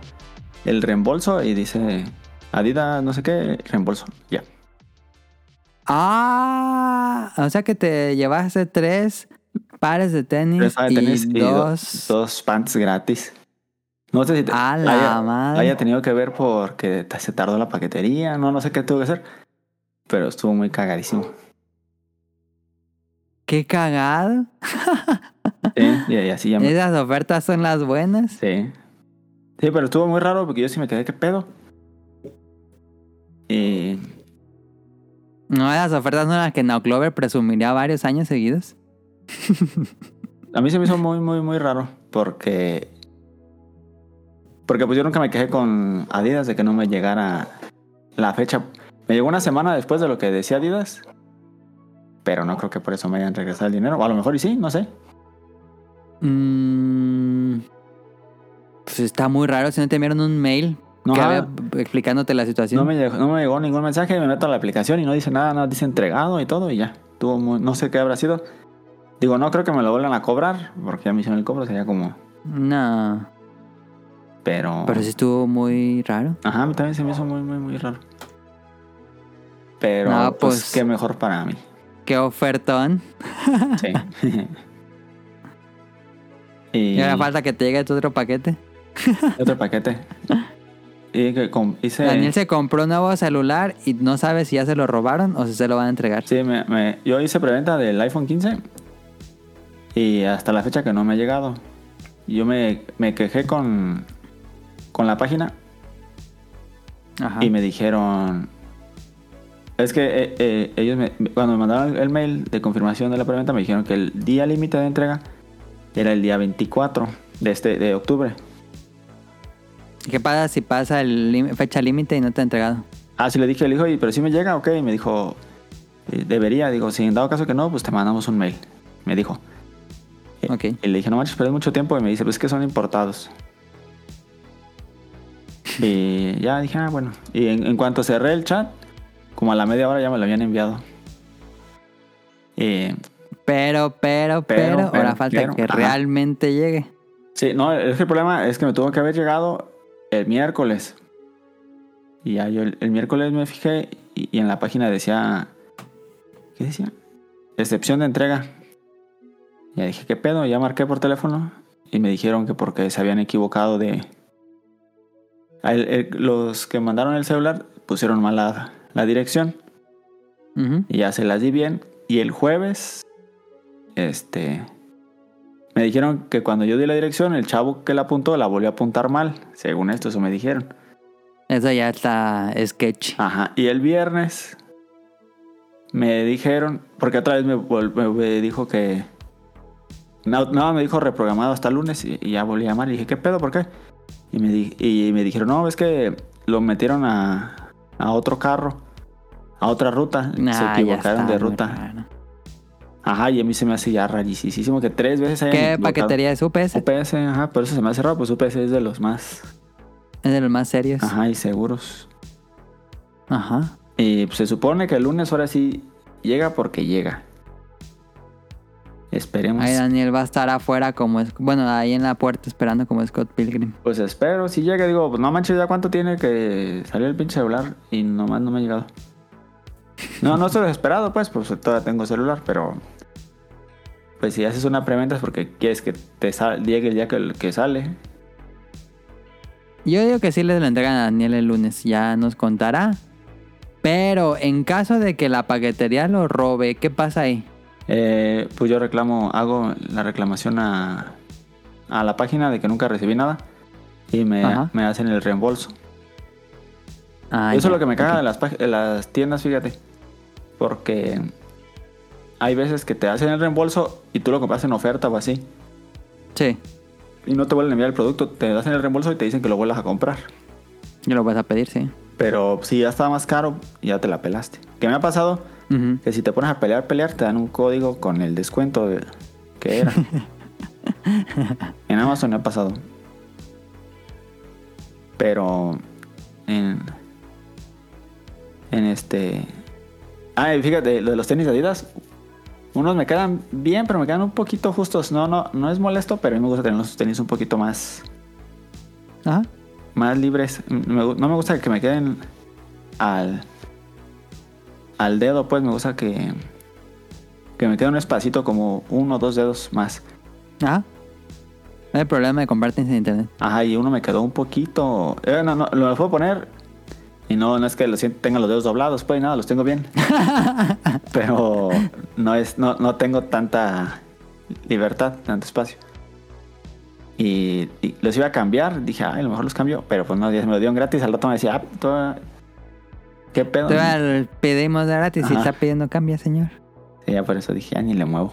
el reembolso y dice Adidas, no sé qué, reembolso. Ya. Ah, o sea que te llevaste tres pares de tenis, Tres pares de tenis y, y do- dos. dos pants gratis. No sé si te- A la haya, madre. haya tenido que ver porque se tardó la paquetería, no, no sé qué tuvo que hacer. Pero estuvo muy cagadísimo. Qué cagado. Sí, y, y así ya me- Esas ofertas son las buenas. Sí. Sí, pero estuvo muy raro porque yo sí me quedé, ¿qué pedo? Y No, esas ofertas son las que Now Clover presumiría varios años seguidos. a mí se me hizo muy, muy, muy raro porque... Porque pues yo nunca me quejé con Adidas de que no me llegara la fecha. Me llegó una semana después de lo que decía Adidas. Pero no creo que por eso me hayan regresado el dinero. O a lo mejor y sí, no sé. Mm, pues está muy raro si no te enviaron un mail No, que ajá. había- explicándote la situación. No me, llegó, no me llegó ningún mensaje. Me meto a la aplicación y no dice nada. Nada dice entregado y todo y ya. Tuvo muy- no sé qué habrá sido. Digo, no creo que me lo vuelvan a cobrar. Porque ya me hicieron el cobro. Sería como... No, Pero... pero sí estuvo muy raro. Ajá, a mí también se me hizo muy, muy, muy raro. Pero, No, pues, pues- qué mejor para mí. Qué ofertón. Sí. *laughs* y Y ahora falta que te llegue tu otro paquete. *laughs* otro paquete. Y que hice... Daniel se compró un nuevo celular y no sabe si ya se lo robaron o si se lo van a entregar. Sí, me, me- yo hice preventa del iPhone 15 y hasta la fecha que no me ha llegado. Yo me, me quejé con, con la página Ajá. y me dijeron... Es que eh, eh, ellos me- cuando me mandaron el mail de confirmación de la preventa me dijeron que el día límite de entrega era el día 24 de, este, de octubre. ¿Qué pasa si pasa el fecha límite y no te ha entregado? Ah, sí le dije, le dijo, "Oye, pero si me llega, ok. Y me dijo, "Eh, debería. Digo, si en dado caso que no, pues te mandamos un mail. Me dijo. Ok. Y le dije, no manches, pero es mucho tiempo. Y me dice, pues es que son importados. Y ya dije, ah, bueno. Y en, en cuanto cerré el chat, como a la media hora ya me lo habían enviado. Y Pero, pero, pero, Pero, ahora pero, falta pero, que ajá. realmente llegue. sí, no, es que el problema es que me tuvo que haber llegado el miércoles. Y ya yo el, el miércoles me fijé y, y en la página decía. ¿Qué decía? Excepción de entrega. Ya dije, ¿qué pedo? Ya marqué por teléfono y me dijeron que porque se habían equivocado de. A el- el- los que mandaron el celular pusieron mal la, la dirección y ya se las di bien. Y el jueves, este. Me dijeron que cuando yo di la dirección, el chavo que la apuntó la volvió a apuntar mal. Según esto, eso me dijeron. Eso ya está sketch. Ajá. Y el viernes me dijeron, porque otra vez me, vol- me- me dijo que. No, no, me dijo reprogramado hasta el lunes y, y ya volví a llamar. Y dije, ¿qué pedo? ¿Por qué? Y me, di- y me dijeron, no, es que lo metieron a, a otro carro, a otra ruta. Nah, se ya equivocaron está de ruta. Ajá, y a mí se me hace ya rarísimo que tres veces hayan ¿Qué paquetería es UPS? UPS, ajá, por eso se me hace raro, pues UPS es de los más, Es de los más serios. ajá, y seguros. Ajá. Y pues, se supone que el lunes ahora sí llega porque llega. Esperemos. Ahí Daniel va a estar afuera como es, bueno, ahí en la puerta esperando como Scott Pilgrim. Pues espero, si llega, digo, pues no manches, ya cuánto tiene que salir el pinche celular y nomás no me ha llegado. No, no estoy desesperado, pues, pues todavía tengo celular, pero. Pues si haces una preventa es porque quieres que te llegue el día que, que sale. Yo digo que sí les lo entregan a Daniel el lunes, ya nos contará. Pero en caso de que la paquetería lo robe, ¿qué pasa ahí? Eh, pues yo reclamo, hago la reclamación a, a la página de que nunca recibí nada y me, me hacen el reembolso. Ah, Eso ya, es lo que me caga de, las, de las tiendas, fíjate. Porque hay veces que te hacen el reembolso y tú lo compras en oferta o así. Sí, Y no te vuelven a enviar el producto, te hacen el reembolso y te dicen que lo vuelvas a comprar. yo lo vas a pedir, sí. Pero si ya estaba más caro, ya te la pelaste. ¿Qué me ha pasado? Que si te pones a pelear, pelear, te dan un código con el descuento de- que era. *laughs* en Amazon ha pasado. Pero en, en este... Ah, y fíjate, lo de los tenis de Adidas, unos me quedan bien, pero me quedan un poquito justos. No, no, no es molesto, pero a mí me gusta tener los tenis un poquito más, Ajá. más libres. Me no me gusta que me queden al, al dedo, pues me gusta que, que me quede un espacito como uno o dos dedos más. Ajá. No hay problema de comprar tenis en internet. Ajá, y uno me quedó un poquito. Eh, no, no, lo puedo poner. Y no, no es que lo siento, tenga los dedos doblados, pues nada, los tengo bien. *laughs* Pero no es, no, no tengo tanta libertad, tanto espacio. Y, y los iba a cambiar, dije, ay, a lo mejor los cambio, pero pues no, ya se me lo dieron gratis. Al rato me decía, ah, ¿qué pedo? El pedimos de gratis y Ajá. está pidiendo cambia, señor. Sí, ya por eso dije, ya ni le muevo.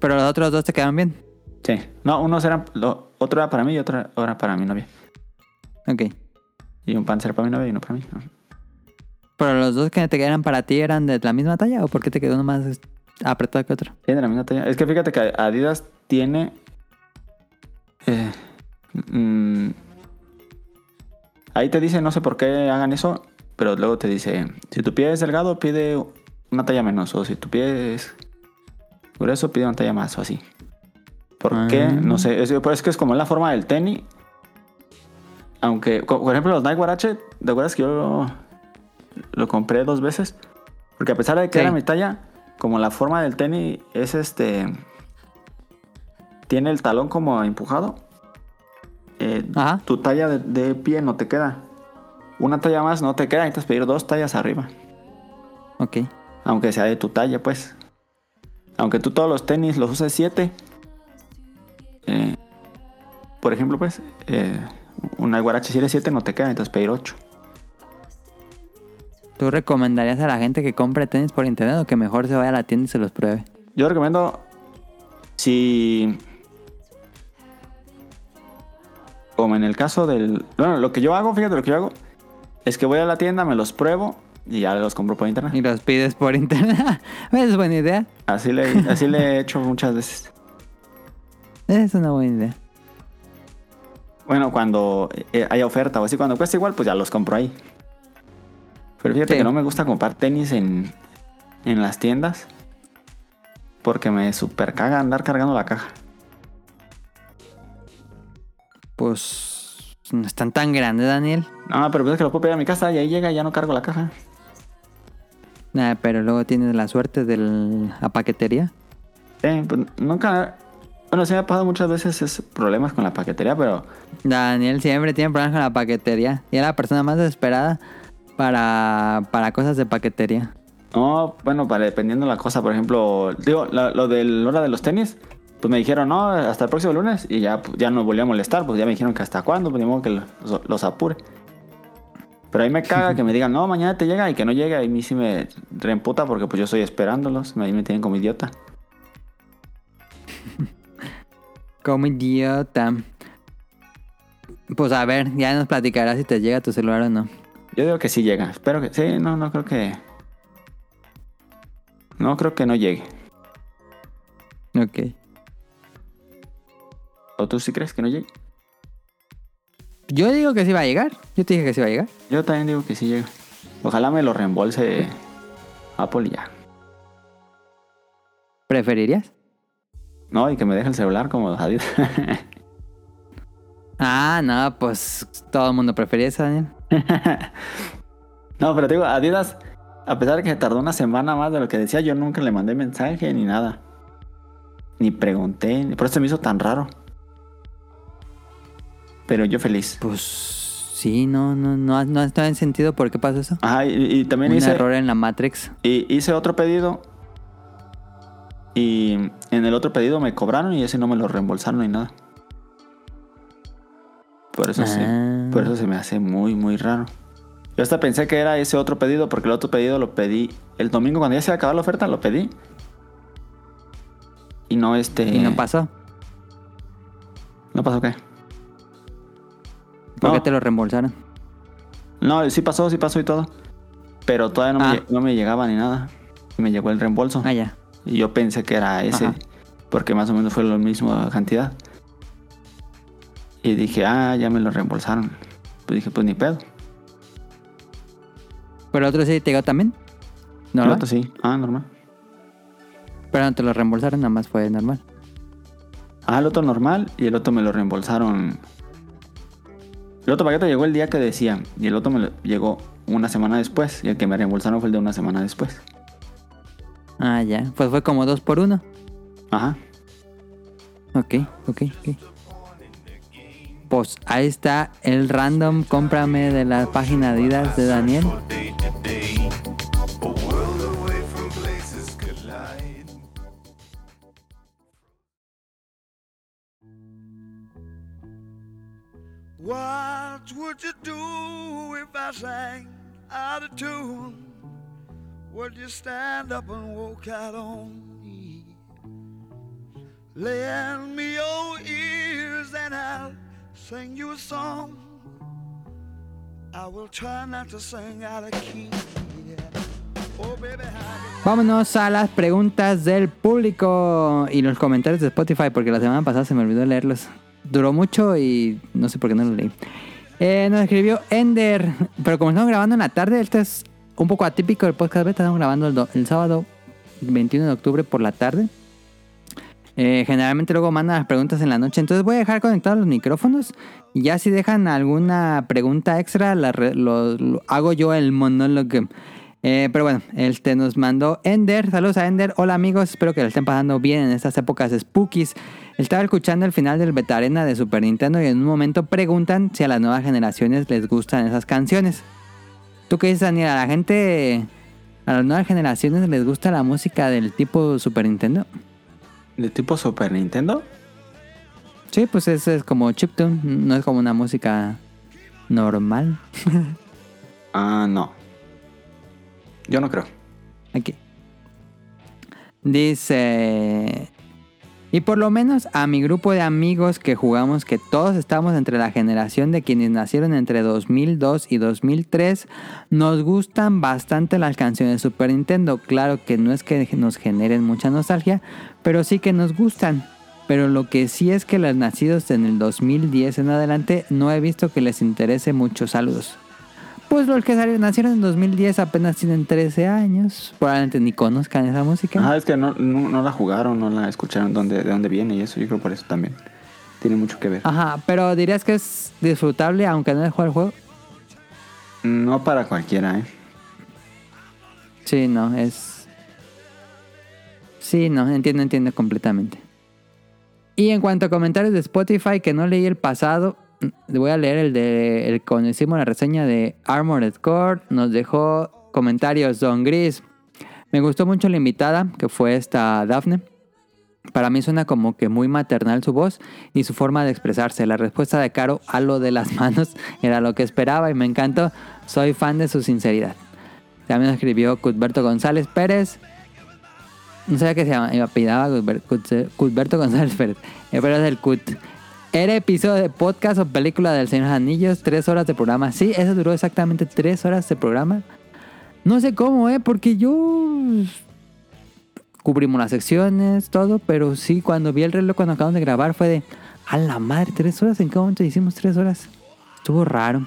Pero los otros dos te quedaron bien. Sí, no, unos eran, lo- otro era para mí y otro era para mi novia. Ok. Y un panzer para mi novia y uno para mí. Pero los dos que te quedaran para ti eran de la misma talla o por qué te quedó uno más apretado que otro? Tiene la misma talla. Es que fíjate que Adidas tiene. eh, mm, ahí te dice, no sé por qué hagan eso, pero luego te dice: si tu pie es delgado, pide una talla menos. O si tu pie es grueso, pide una talla más o así. ¿Por Ah. qué? No sé. Es, pero es que es como la forma del tenis. Aunque, por ejemplo, los Nike Guarache, ¿te acuerdas que yo lo, lo compré dos veces? Porque a pesar de que Sí. era mi talla, como la forma del tenis es este. Tiene el talón como empujado. Eh, tu talla de, de pie no te queda. Una talla más no te queda, necesitas pedir dos tallas arriba. Ok. Aunque sea de tu talla, pues. Aunque tú todos los tenis los uses 7. por ejemplo, pues. eh, una guarache si eres 7 no te queda, necesitas pedir 8. ¿Tú recomendarías a la gente que compre tenis por internet o que mejor se vaya a la tienda y se los pruebe? Yo recomiendo. Si. Como en el caso del. Bueno, lo que yo hago, fíjate lo que yo hago. Es que voy a la tienda, me los pruebo y ya los compro por internet. Y los pides por internet. *laughs* es buena idea. Así le, *laughs* así le he hecho muchas veces. Es una buena idea. Bueno, cuando eh, haya oferta o así, cuando cuesta igual, pues ya los compro ahí. Pero fíjate Sí. que no me gusta comprar tenis en, en las tiendas. Porque me super caga andar cargando la caja. Pues no están tan grandes, Daniel. No, pero pues es que lo puedo pedir a mi casa y ahí llega y ya no cargo la caja. Nah, pero luego tienes la suerte de la paquetería. Sí, pues nunca. Bueno, sí me ha pasado muchas veces esos problemas con la paquetería, pero Daniel siempre tiene problemas con la paquetería. Y es la persona más desesperada para, para cosas de paquetería. no, bueno, para dependiendo la cosa, por ejemplo, digo, la- lo de la hora de los tenis, pues me dijeron, no, hasta el próximo lunes y ya, pues, ya no volví a molestar, pues ya me dijeron que hasta cuándo, pues ni modo que los, los apure. Pero ahí me caga que me digan, no, mañana te llega y que no llega. Y a mí sí me reemputa porque pues yo estoy esperándolos. Ahí me tienen como idiota. *laughs* Como idiota. Pues a ver, ya nos platicarás si te llega tu celular o no. Yo digo que sí llega. Espero que... Sí, no, no creo que... No creo que no llegue. Ok. ¿O tú sí crees que no llegue? Yo digo que sí va a llegar. Yo te dije que sí va a llegar. Yo también digo que sí llega. Ojalá me lo reembolse Apple y ya. ¿Preferirías? No, y que me deje el celular como Adidas. *laughs* Ah, no, pues todo el mundo prefería eso, Daniel. *laughs* No, pero te digo, Adidas, a pesar de que se tardó una semana más de lo que decía, yo nunca le mandé mensaje ni nada. Ni pregunté, por eso se me hizo tan raro. Pero yo feliz. Pues sí, no, no, no, no está en sentido por qué pasó eso. Ajá, y, y también Un hice, error en la Matrix. y hice otro pedido. Y en el otro pedido me cobraron y ese no me lo reembolsaron ni nada. Por eso sí. Ah. Por eso se me hace muy, muy raro. Yo hasta pensé que era ese otro pedido, porque el otro pedido lo pedí el domingo cuando ya se acabó la oferta, lo pedí. Y no este. Y no pasó. ¿No pasó qué? ¿Por qué No. te lo reembolsaron? No, sí pasó, sí pasó y todo. Pero todavía no, Ah. me, lle- no me llegaba ni nada. Me llegó el reembolso. Ah, ya. Y yo pensé que era ese, Ajá. porque más o menos fue la misma cantidad. Y dije, ah, ya me lo reembolsaron. Pues dije, pues ni pedo. ¿Pero el otro sí te llegó también? El otro sí. Ah, normal. Pero no te lo reembolsaron, nada más fue normal. Ah, el otro normal y el otro me lo reembolsaron. El otro paquete llegó el día que decía y el otro me lo llegó una semana después y el que me reembolsaron fue el de una semana después. Ah, ya. Pues fue como dos por uno. Ajá. Ok, ok, ok. Pues ahí está el random cómprame de la página Adidas de Daniel. Vámonos a las preguntas del público y los comentarios de Spotify, porque la semana pasada se me olvidó leerlos. Duró mucho y no sé por qué no los leí. Eh, nos escribió Ender, pero como estamos grabando en la tarde, este es un poco atípico del podcast. Estamos grabando el, do- el sábado 21 de octubre por la tarde. Eh, generalmente luego mandan las preguntas en la noche, entonces voy a dejar conectados los micrófonos y ya si dejan alguna pregunta extra, la hago yo el monólogo. Eh, pero bueno, este nos mandó Ender. Saludos a Ender. Hola amigos, espero que le estén pasando bien en estas épocas spookies. Estaba escuchando el final del Beta Arena de Super Nintendo y en un momento preguntan si a las nuevas generaciones les gustan esas canciones. ¿Tú qué dices, Daniel? ¿A la gente, a las nuevas generaciones les gusta la música del tipo Super Nintendo? ¿De tipo Super Nintendo? Sí, pues es, es como chiptune, no es como una música normal. *laughs* Ah, no. Yo no creo. Aquí. Dice... Y por lo menos a mi grupo de amigos que jugamos, que todos estamos entre la generación de quienes nacieron entre 2002 y 2003, nos gustan bastante las canciones de Super Nintendo. Claro que no es que nos generen mucha nostalgia, pero sí que nos gustan. Pero lo que sí es que los nacidos en el 2010 en adelante no he visto que les interese mucho. Saludos. Pues los que salieron- nacieron en 2010 apenas tienen 13 años. Probablemente ni conozcan esa música. Ah, es que no, no, no la jugaron, no la escucharon dónde, de dónde viene y eso. Yo creo por eso también. Tiene mucho que ver. Ajá, pero dirías que es disfrutable aunque no hayas jugado el juego. No para cualquiera, ¿eh? Sí, no, es... Sí, no, entiendo, entiendo completamente. Y en cuanto a comentarios de Spotify, que no leí el pasado, voy a leer el de el cuando hicimos la reseña de Armored Core. Nos dejó comentarios Don Gris. Me gustó mucho la invitada, que fue esta Daphne. Para mí suena como que muy maternal su voz y su forma de expresarse. La respuesta de Caro a lo de las *laughs* manos era lo que esperaba y me encantó. Soy fan de su sinceridad. También escribió Cuthberto González Pérez. No sabía que se apellidaba Cuthberto González Pérez. Eh, Pero es el Cut. Era episodio de podcast o película del Señor de los Anillos, tres horas de programa. Sí, eso duró exactamente tres horas de programa. No sé cómo, ¿eh? Porque yo cubrimos las secciones, todo, pero sí, cuando vi el reloj cuando acabamos de grabar fue de, a la madre, tres horas, ¿en qué momento hicimos tres horas? Estuvo raro.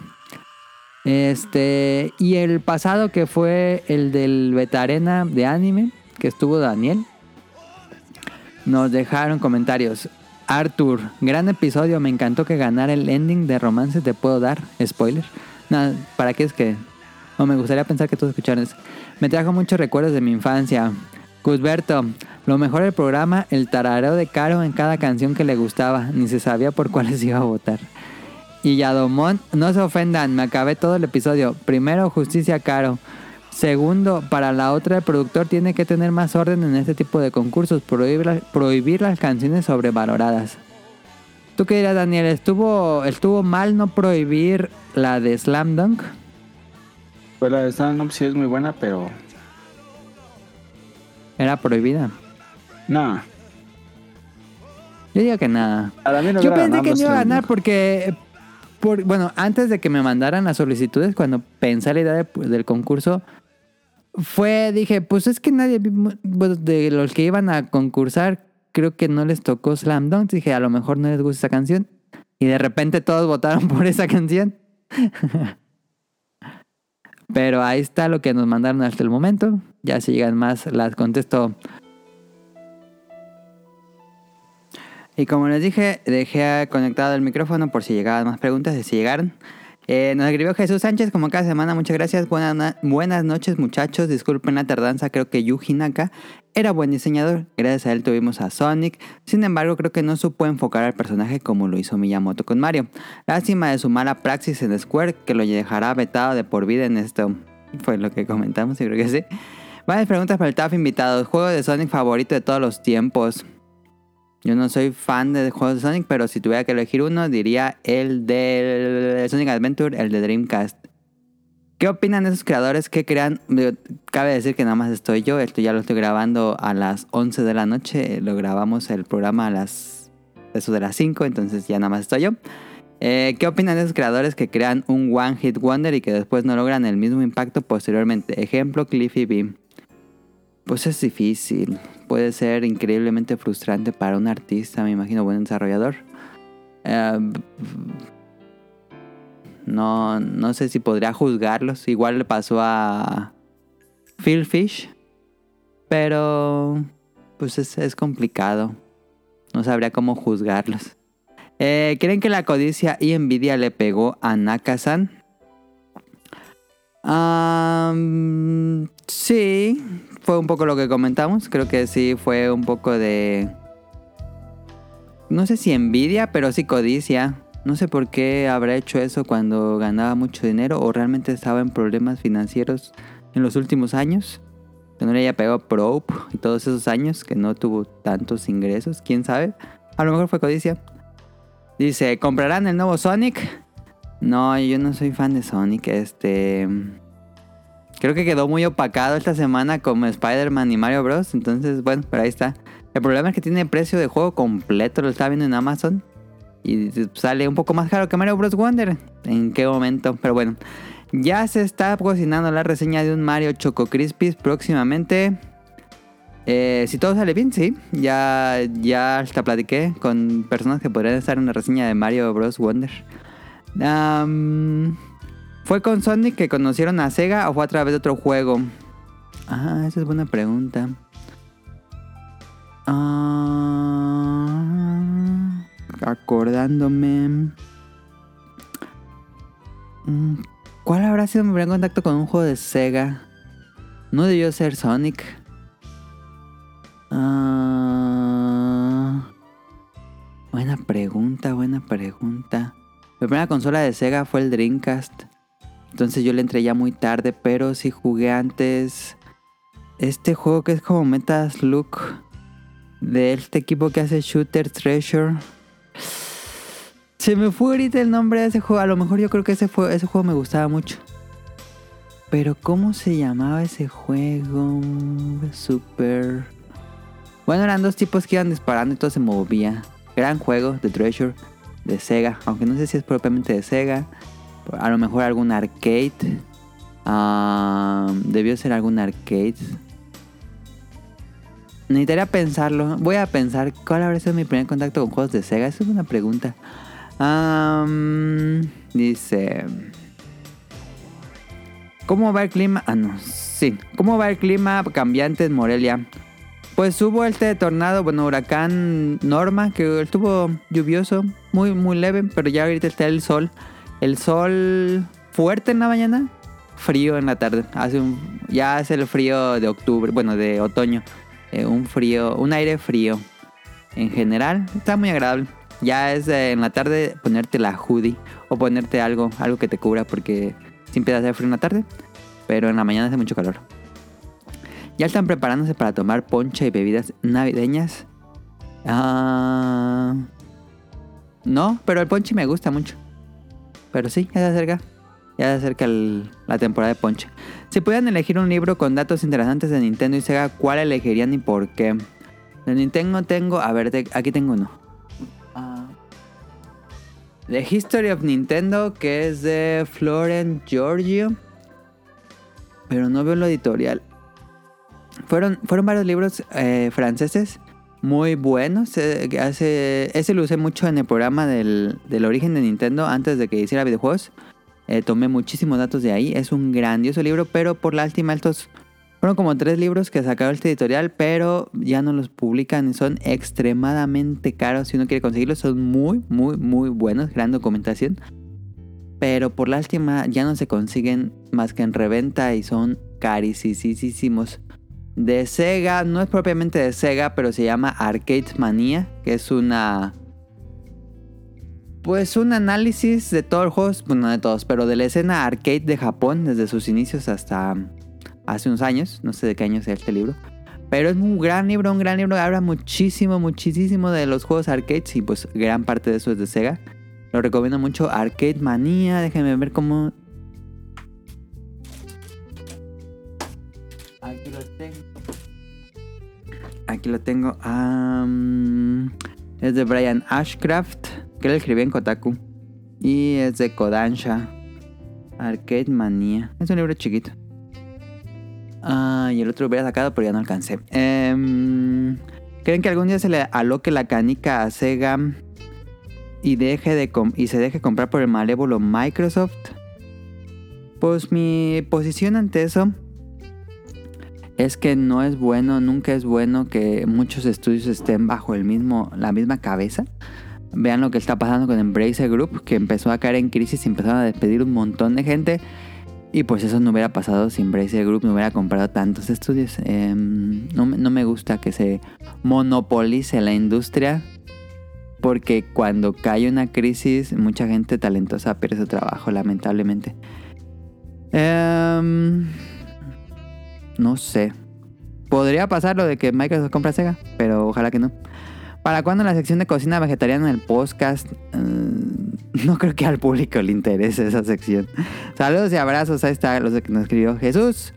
Este, y el pasado que fue el del Beta Arena de anime, que estuvo Daniel, nos dejaron comentarios. Arthur, gran episodio, me encantó que ganara el ending de romance, te puedo dar, spoiler. No, ¿para qué es que O me gustaría pensar que todos escucharon eso. Me trajo muchos recuerdos de mi infancia. Cusberto, lo mejor del programa, el tarareo de Caro en cada canción que le gustaba. Ni se sabía por cuáles iba a votar. Y Yadomón, no se ofendan, me acabé todo el episodio. Primero, justicia Caro. Segundo, para la otra, el productor tiene que tener más orden en este tipo de concursos, prohibir, prohibir las canciones sobrevaloradas. ¿Tú qué dirás, Daniel? ¿Estuvo, ¿Estuvo mal no prohibir la de Slam Dunk? Pues la de stand up sí es muy buena, pero. Era prohibida. No. Yo digo que nada. No Yo pensé que no iba a Slam ganar Dunk. porque, por, bueno, antes de que me mandaran las solicitudes, cuando pensé la idea de- del concurso, fue, dije, pues es que nadie, de los que iban a concursar, creo que no les tocó Slam Dunk. Dije, a lo mejor no les gusta esa canción. Y de repente todos votaron por esa canción. *laughs* Pero ahí está lo que nos mandaron hasta el momento. Ya si llegan más, las contesto Y como les dije, dejé conectado el micrófono por si llegaban más preguntas y si llegaron. Eh, nos escribió Jesús Sánchez como cada semana. Muchas gracias. Buenas, na- buenas noches muchachos. Disculpen la tardanza. Creo que Yuji Naka era buen diseñador. Gracias a él tuvimos a Sonic. Sin embargo, creo que no supo enfocar al personaje como lo hizo Miyamoto con Mario. Lástima de su mala praxis en Square que lo dejará vetado de por vida en esto. Fue lo que comentamos, y creo que sí. Varias preguntas para el staff invitado. Juego de Sonic favorito de todos los tiempos. Yo no soy fan de juegos de Sonic, pero si tuviera que elegir uno, diría el del Sonic Adventure, el de Dreamcast. ¿Qué opinan de esos creadores que crean? Cabe decir que nada más estoy yo, esto ya lo estoy grabando a las 11 de la noche, lo grabamos el programa a las... eso de las 5, entonces ya nada más estoy yo. Eh, ¿Qué opinan de esos creadores que crean un One Hit Wonder y que después no logran el mismo impacto posteriormente? Ejemplo, Cliffy B. Pues es difícil. Puede ser increíblemente frustrante para un artista, me imagino, buen desarrollador. Eh, no, no sé si podría juzgarlos. Igual le pasó a Phil Fish. Pero pues es, es complicado. No sabría cómo juzgarlos. Eh, ¿Creen que la codicia y envidia le pegó a Nakasan? Am, sí, fue un poco lo que comentamos. Creo que sí fue un poco de... No sé si envidia, pero sí codicia. No sé por qué habrá hecho eso cuando ganaba mucho dinero o realmente estaba en problemas financieros en los últimos años. Le haya pegado Probe y todos esos años que no tuvo tantos ingresos. ¿Quién sabe? A lo mejor fue codicia. Dice, ¿comprarán el nuevo Sonic? No, yo no soy fan de Sonic. Este... Creo que quedó muy opacado esta semana como Spider-Man y Mario Bros. Entonces, bueno, pero ahí está. El problema es que tiene precio de juego completo. Lo estaba viendo en Amazon. Y sale un poco más caro que Mario Bros. Wonder. ¿En qué momento? Pero bueno. Ya se está cocinando la reseña de un Mario Choco Crispies próximamente. Eh, si todo sale bien, sí. Ya, ya hasta platiqué con personas que podrían estar en la reseña de Mario Bros. Wonder. Am, ¿Fue con Sonic que conocieron a Sega o fue a través de otro juego? Ah, esa es buena pregunta. Ah, acordándome. Mm, ¿Cuál habrá sido mi primer contacto con un juego de Sega? No debió ser Sonic. Ah, buena pregunta, buena pregunta. Mi primera consola de Sega fue el Dreamcast. Entonces yo le entré ya muy tarde, pero sí jugué antes este juego que es como Metas Look de este equipo que hace Shooter Treasure. Se me fue ahorita el nombre de ese juego. A lo mejor yo creo que ese, fue, ese juego me gustaba mucho. Pero ¿cómo se llamaba ese juego? Super... Bueno, eran dos tipos que iban disparando y todo se movía. Gran juego de Treasure de Sega. Aunque no sé si es propiamente de Sega. A lo mejor algún arcade. Ah, debió ser algún arcade. Necesitaría pensarlo. Voy a pensar cuál habrá sido mi primer contacto con juegos de Sega. Esa es una pregunta. Dice. ¿Cómo va el clima? Ah, no. Sí. ¿Cómo va el clima cambiante en Morelia? Pues hubo este tornado, bueno, huracán Norma, que estuvo lluvioso, muy, muy leve, pero ya ahorita está el sol. El sol fuerte en la mañana, frío en la tarde. Hace un, ya hace el frío de octubre, bueno, de otoño. Eh, un frío, un aire frío. En general, está muy agradable. Ya es en la tarde ponerte la hoodie o ponerte algo, algo que te cubra porque siempre hace frío en la tarde, pero en la mañana hace mucho calor. Ya están preparándose para tomar ponche y bebidas navideñas. Ah, no, pero el ponche me gusta mucho. Pero sí, ya se acerca. Ya se acerca el- la temporada de ponche. Si pudieran elegir un libro con datos interesantes de Nintendo y Sega, ¿cuál elegirían y por qué? De Nintendo tengo, a ver, aquí tengo uno. Ah. The History of Nintendo, que es de Florent Giorgio. Pero no veo lo editorial. Fueron, fueron varios libros eh, franceses muy buenos. eh, que hace, ese lo usé mucho en el programa del, del origen de Nintendo antes de que hiciera videojuegos. Eh, tomé muchísimos datos de ahí. Es un grandioso libro, pero por lástima estos fueron como tres libros que sacaron este editorial, pero ya no los publican y son extremadamente caros. Si uno quiere conseguirlos, son muy, muy, muy buenos, gran documentación. Pero por lástima ya no se consiguen más que en reventa y son carísimos. De Sega, no es propiamente de Sega, pero se llama Arcade Mania, que es una... Pues un análisis de todos los juegos, bueno, no de todos, pero de la escena arcade de Japón, desde sus inicios hasta hace unos años, no sé de qué año sea este libro. Pero es un gran libro, un gran libro, habla muchísimo, muchísimo de los juegos arcades y pues gran parte de eso es de Sega. Lo recomiendo mucho, Arcade Manía, déjenme ver cómo... Aquí lo tengo. Es de Brian Ashcraft, que él escribió en Kotaku. Y es de Kodansha. Arcade Manía. Es un libro chiquito. Ah, y el otro lo hubiera sacado, pero ya no alcancé. Em, ¿Creen que algún día se le aloque la canica a Sega y, deje de y se deje comprar por el malévolo Microsoft? Pues mi posición ante eso es que no es bueno, nunca es bueno que muchos estudios estén bajo el mismo, la misma cabeza. Vean lo que está pasando con Embracer Group, que empezó a caer en crisis y empezaron a despedir un montón de gente. Y pues eso no hubiera pasado si Embracer Group no hubiera comprado tantos estudios. Em, no, me- gusta que se monopolice la industria. Porque cuando cae una crisis, mucha gente talentosa pierde su trabajo, lamentablemente. Em, no sé. Podría pasar lo de que Microsoft compra Sega, pero ojalá que no. ¿Para cuándo la sección de cocina vegetariana en el podcast? Mm, *laughs* no creo que al público le interese esa sección. Saludos y abrazos. Ahí está los que nos escribió Jesús.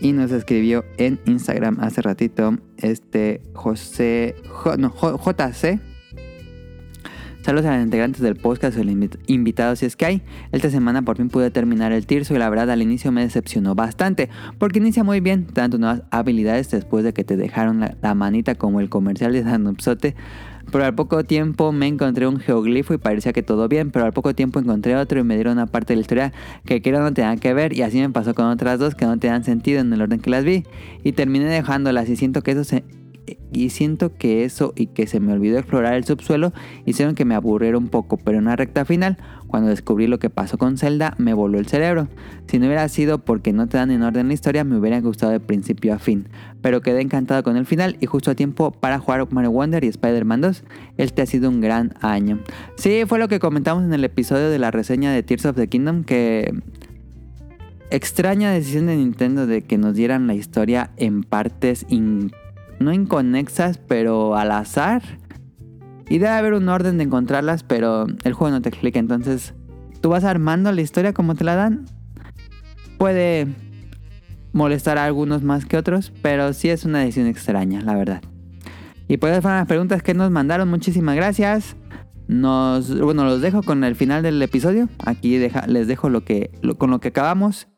Y nos escribió en Instagram hace ratito este José... No, J- JC. Saludos a los integrantes del podcast o el invi- invitado si es que hay. Esta semana por fin pude terminar el Tirso y la verdad al inicio me decepcionó bastante. Porque inicia muy bien, tanto nuevas habilidades después de que te dejaron la, manita como el comercial de Danupsote. Pero al poco tiempo me encontré un geoglifo y parecía que todo bien, pero al poco tiempo encontré otro y me dieron una parte de la historia que creo no tenía que ver y así me pasó con otras dos que no tenían sentido en el orden que las vi y terminé dejándolas y siento que eso se y siento que eso y que se me olvidó explorar el subsuelo hicieron que me aburriera un poco, pero en una recta final, cuando descubrí lo que pasó con Zelda, me voló el cerebro. Si no hubiera sido porque no te dan en orden la historia, me hubiera gustado de principio a fin. Pero quedé encantado con el final y justo a tiempo para jugar Mario Wonder y Spider-Man 2. Este ha sido un gran año. Sí, fue lo que comentamos en el episodio de la reseña de Tears of the Kingdom, que extraña decisión de Nintendo de que nos dieran la historia en partes in- no inconexas, pero al azar. Y debe haber un orden de encontrarlas, pero el juego no te explica. Entonces, tú vas armando la historia como te la dan. Puede molestar a algunos más que otros, pero sí es una decisión extraña, la verdad. Y pues esas fueron las preguntas que nos mandaron. Muchísimas gracias. Nos, bueno, los dejo con el final del episodio. Aquí les dejo lo que, con lo que acabamos.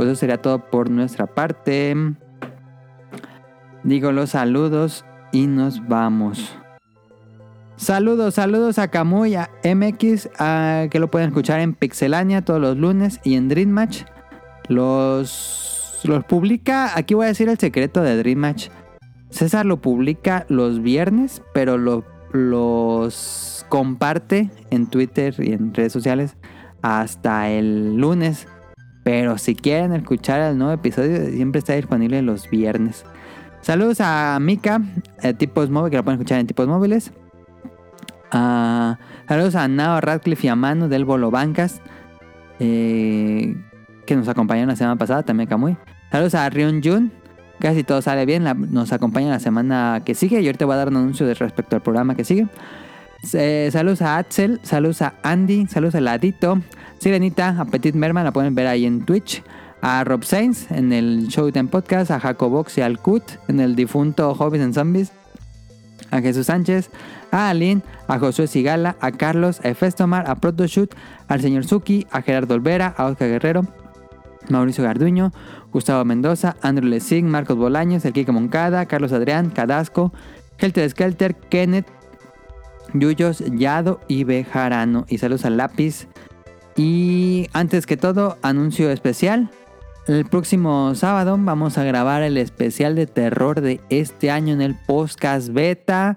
Pues eso sería todo por nuestra parte. Digo los saludos y nos vamos. Saludos, saludos a Kamui, a MX, que lo pueden escuchar en Pixelania todos los lunes y en Dream Match. Los, los publica, aquí voy a decir el secreto de Dream Match. César lo publica los viernes, pero lo los comparte en Twitter y en redes sociales hasta el lunes. Pero si quieren escuchar el nuevo episodio, siempre está disponible los viernes. Saludos a Mika, eh, tipos móviles, que lo pueden escuchar en tipos móviles. Ah, saludos a Nao Radcliffe y a Manu del Bolo Bancas, eh, que nos acompañaron la semana pasada, también Kamui. Saludos a Ryun Jun, casi todo sale bien, la- nos acompaña la semana que sigue y ahorita voy a dar un anuncio respecto al programa que sigue. Eh, saludos a Axel, saludos a Andy, saludos a Ladito, Sirenita, a Petit Merman, la pueden ver ahí en Twitch. A Rob Sainz en el Showtime Podcast, a Jacobox y al Kut en el difunto Hobbies and Zombies, a Jesús Sánchez, a Aline, a Josué Sigala, a Carlos, a Efestomar, a Protoshoot, al señor Suki, a Gerardo Olvera, a Oscar Guerrero, Mauricio Garduño, Gustavo Mendoza, Andrew Lessing, Marcos Bolaños, el Kike Moncada, Carlos Adrián, Cadasco, Helter Skelter, Kenneth, Yuyos, Yado y Bejarano. Y saludos al lápiz. Y antes que todo, anuncio especial. El próximo sábado vamos a grabar el especial de terror de este año en el podcast beta.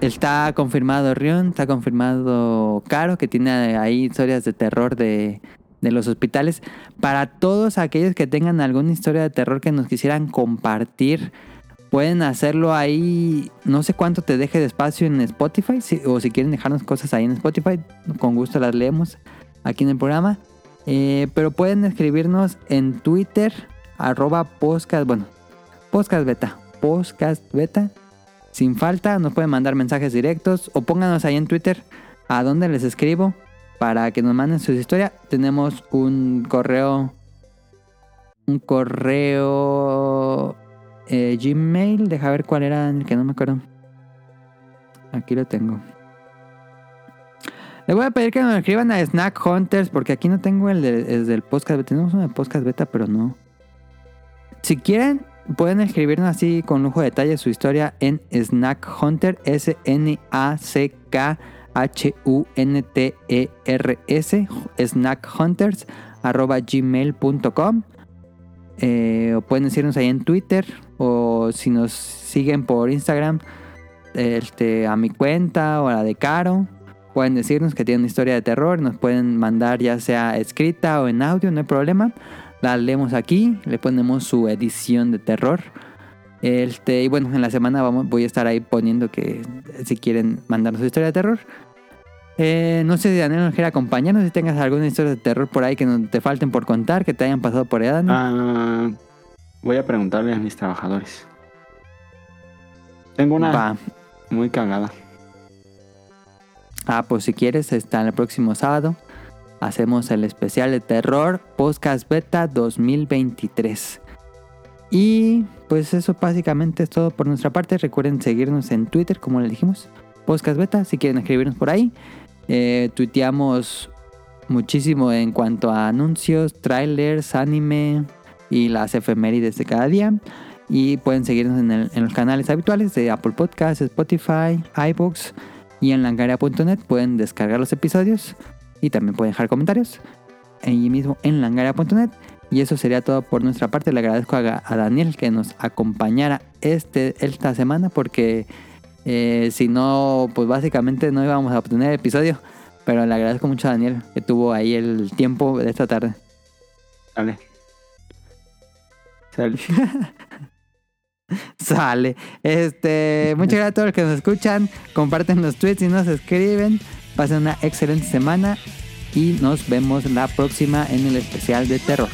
Está confirmado Rion, está confirmado Caro, que tiene ahí historias de terror de, de los hospitales. Para todos aquellos que tengan alguna historia de terror que nos quisieran compartir, pueden hacerlo ahí. No sé cuánto te deje de espacio en Spotify, si- o si quieren dejarnos cosas ahí en Spotify, con gusto las leemos aquí en el programa. Eh, pero pueden escribirnos en Twitter, arroba podcast, bueno, podcast beta, podcast beta. Sin falta, nos pueden mandar mensajes directos o pónganos ahí en Twitter a dónde les escribo para que nos manden sus historias. Tenemos un correo, un correo eh, Gmail. Deja ver cuál era el que no me acuerdo. Aquí lo tengo. Le voy a pedir que nos escriban a Snack Hunters porque aquí no tengo el, de- el del podcast. Tenemos uno de podcast beta, pero no. Si quieren, pueden escribirnos así con lujo de detalle su historia en Snack Hunter, S-N-A-C-K-H-U-N-T-E-R-S, Snack Hunters, arroba gmail.com. Eh, o pueden decirnos ahí en Twitter o si nos siguen por Instagram este, a mi cuenta o a la de Caro. Pueden decirnos que tienen una historia de terror, nos pueden mandar ya sea escrita o en audio, no hay problema. La leemos aquí, le ponemos su edición de terror. Este, y bueno, en la semana vamos, voy a estar ahí poniendo que si quieren mandarnos su historia de terror. Eh, no sé si Daniel nos quiere acompañarnos, si tengas alguna historia de terror por ahí que no te falten por contar, que te hayan pasado por edad. Ah, voy a preguntarle a mis trabajadores. Tengo una Va. muy cagada. Ah, pues si quieres, está el próximo sábado. Hacemos el especial de terror Podcast Beta 2023. Y pues eso básicamente es todo por nuestra parte. Recuerden seguirnos en Twitter, como les dijimos. Podcast Beta, si quieren escribirnos por ahí. Eh, tuiteamos muchísimo en cuanto a anuncios, trailers, anime y las efemérides de cada día. Y pueden seguirnos en, el- en los canales habituales de Apple Podcasts, Spotify, iBooks y en langaria.net. Pueden descargar los episodios y también pueden dejar comentarios ahí mismo en langaria.net. Y eso sería todo por nuestra parte. Le agradezco a, Daniel que nos acompañara este, esta semana porque eh, si no, pues básicamente no íbamos a obtener el episodio. Pero le agradezco mucho a Daniel que tuvo ahí el tiempo de esta tarde. Sal- *laughs* Sale. Este, muchas gracias a todos los que nos escuchan. Comparten los tweets y nos escriben. Pasen una excelente semana y nos vemos la próxima en el especial de terror.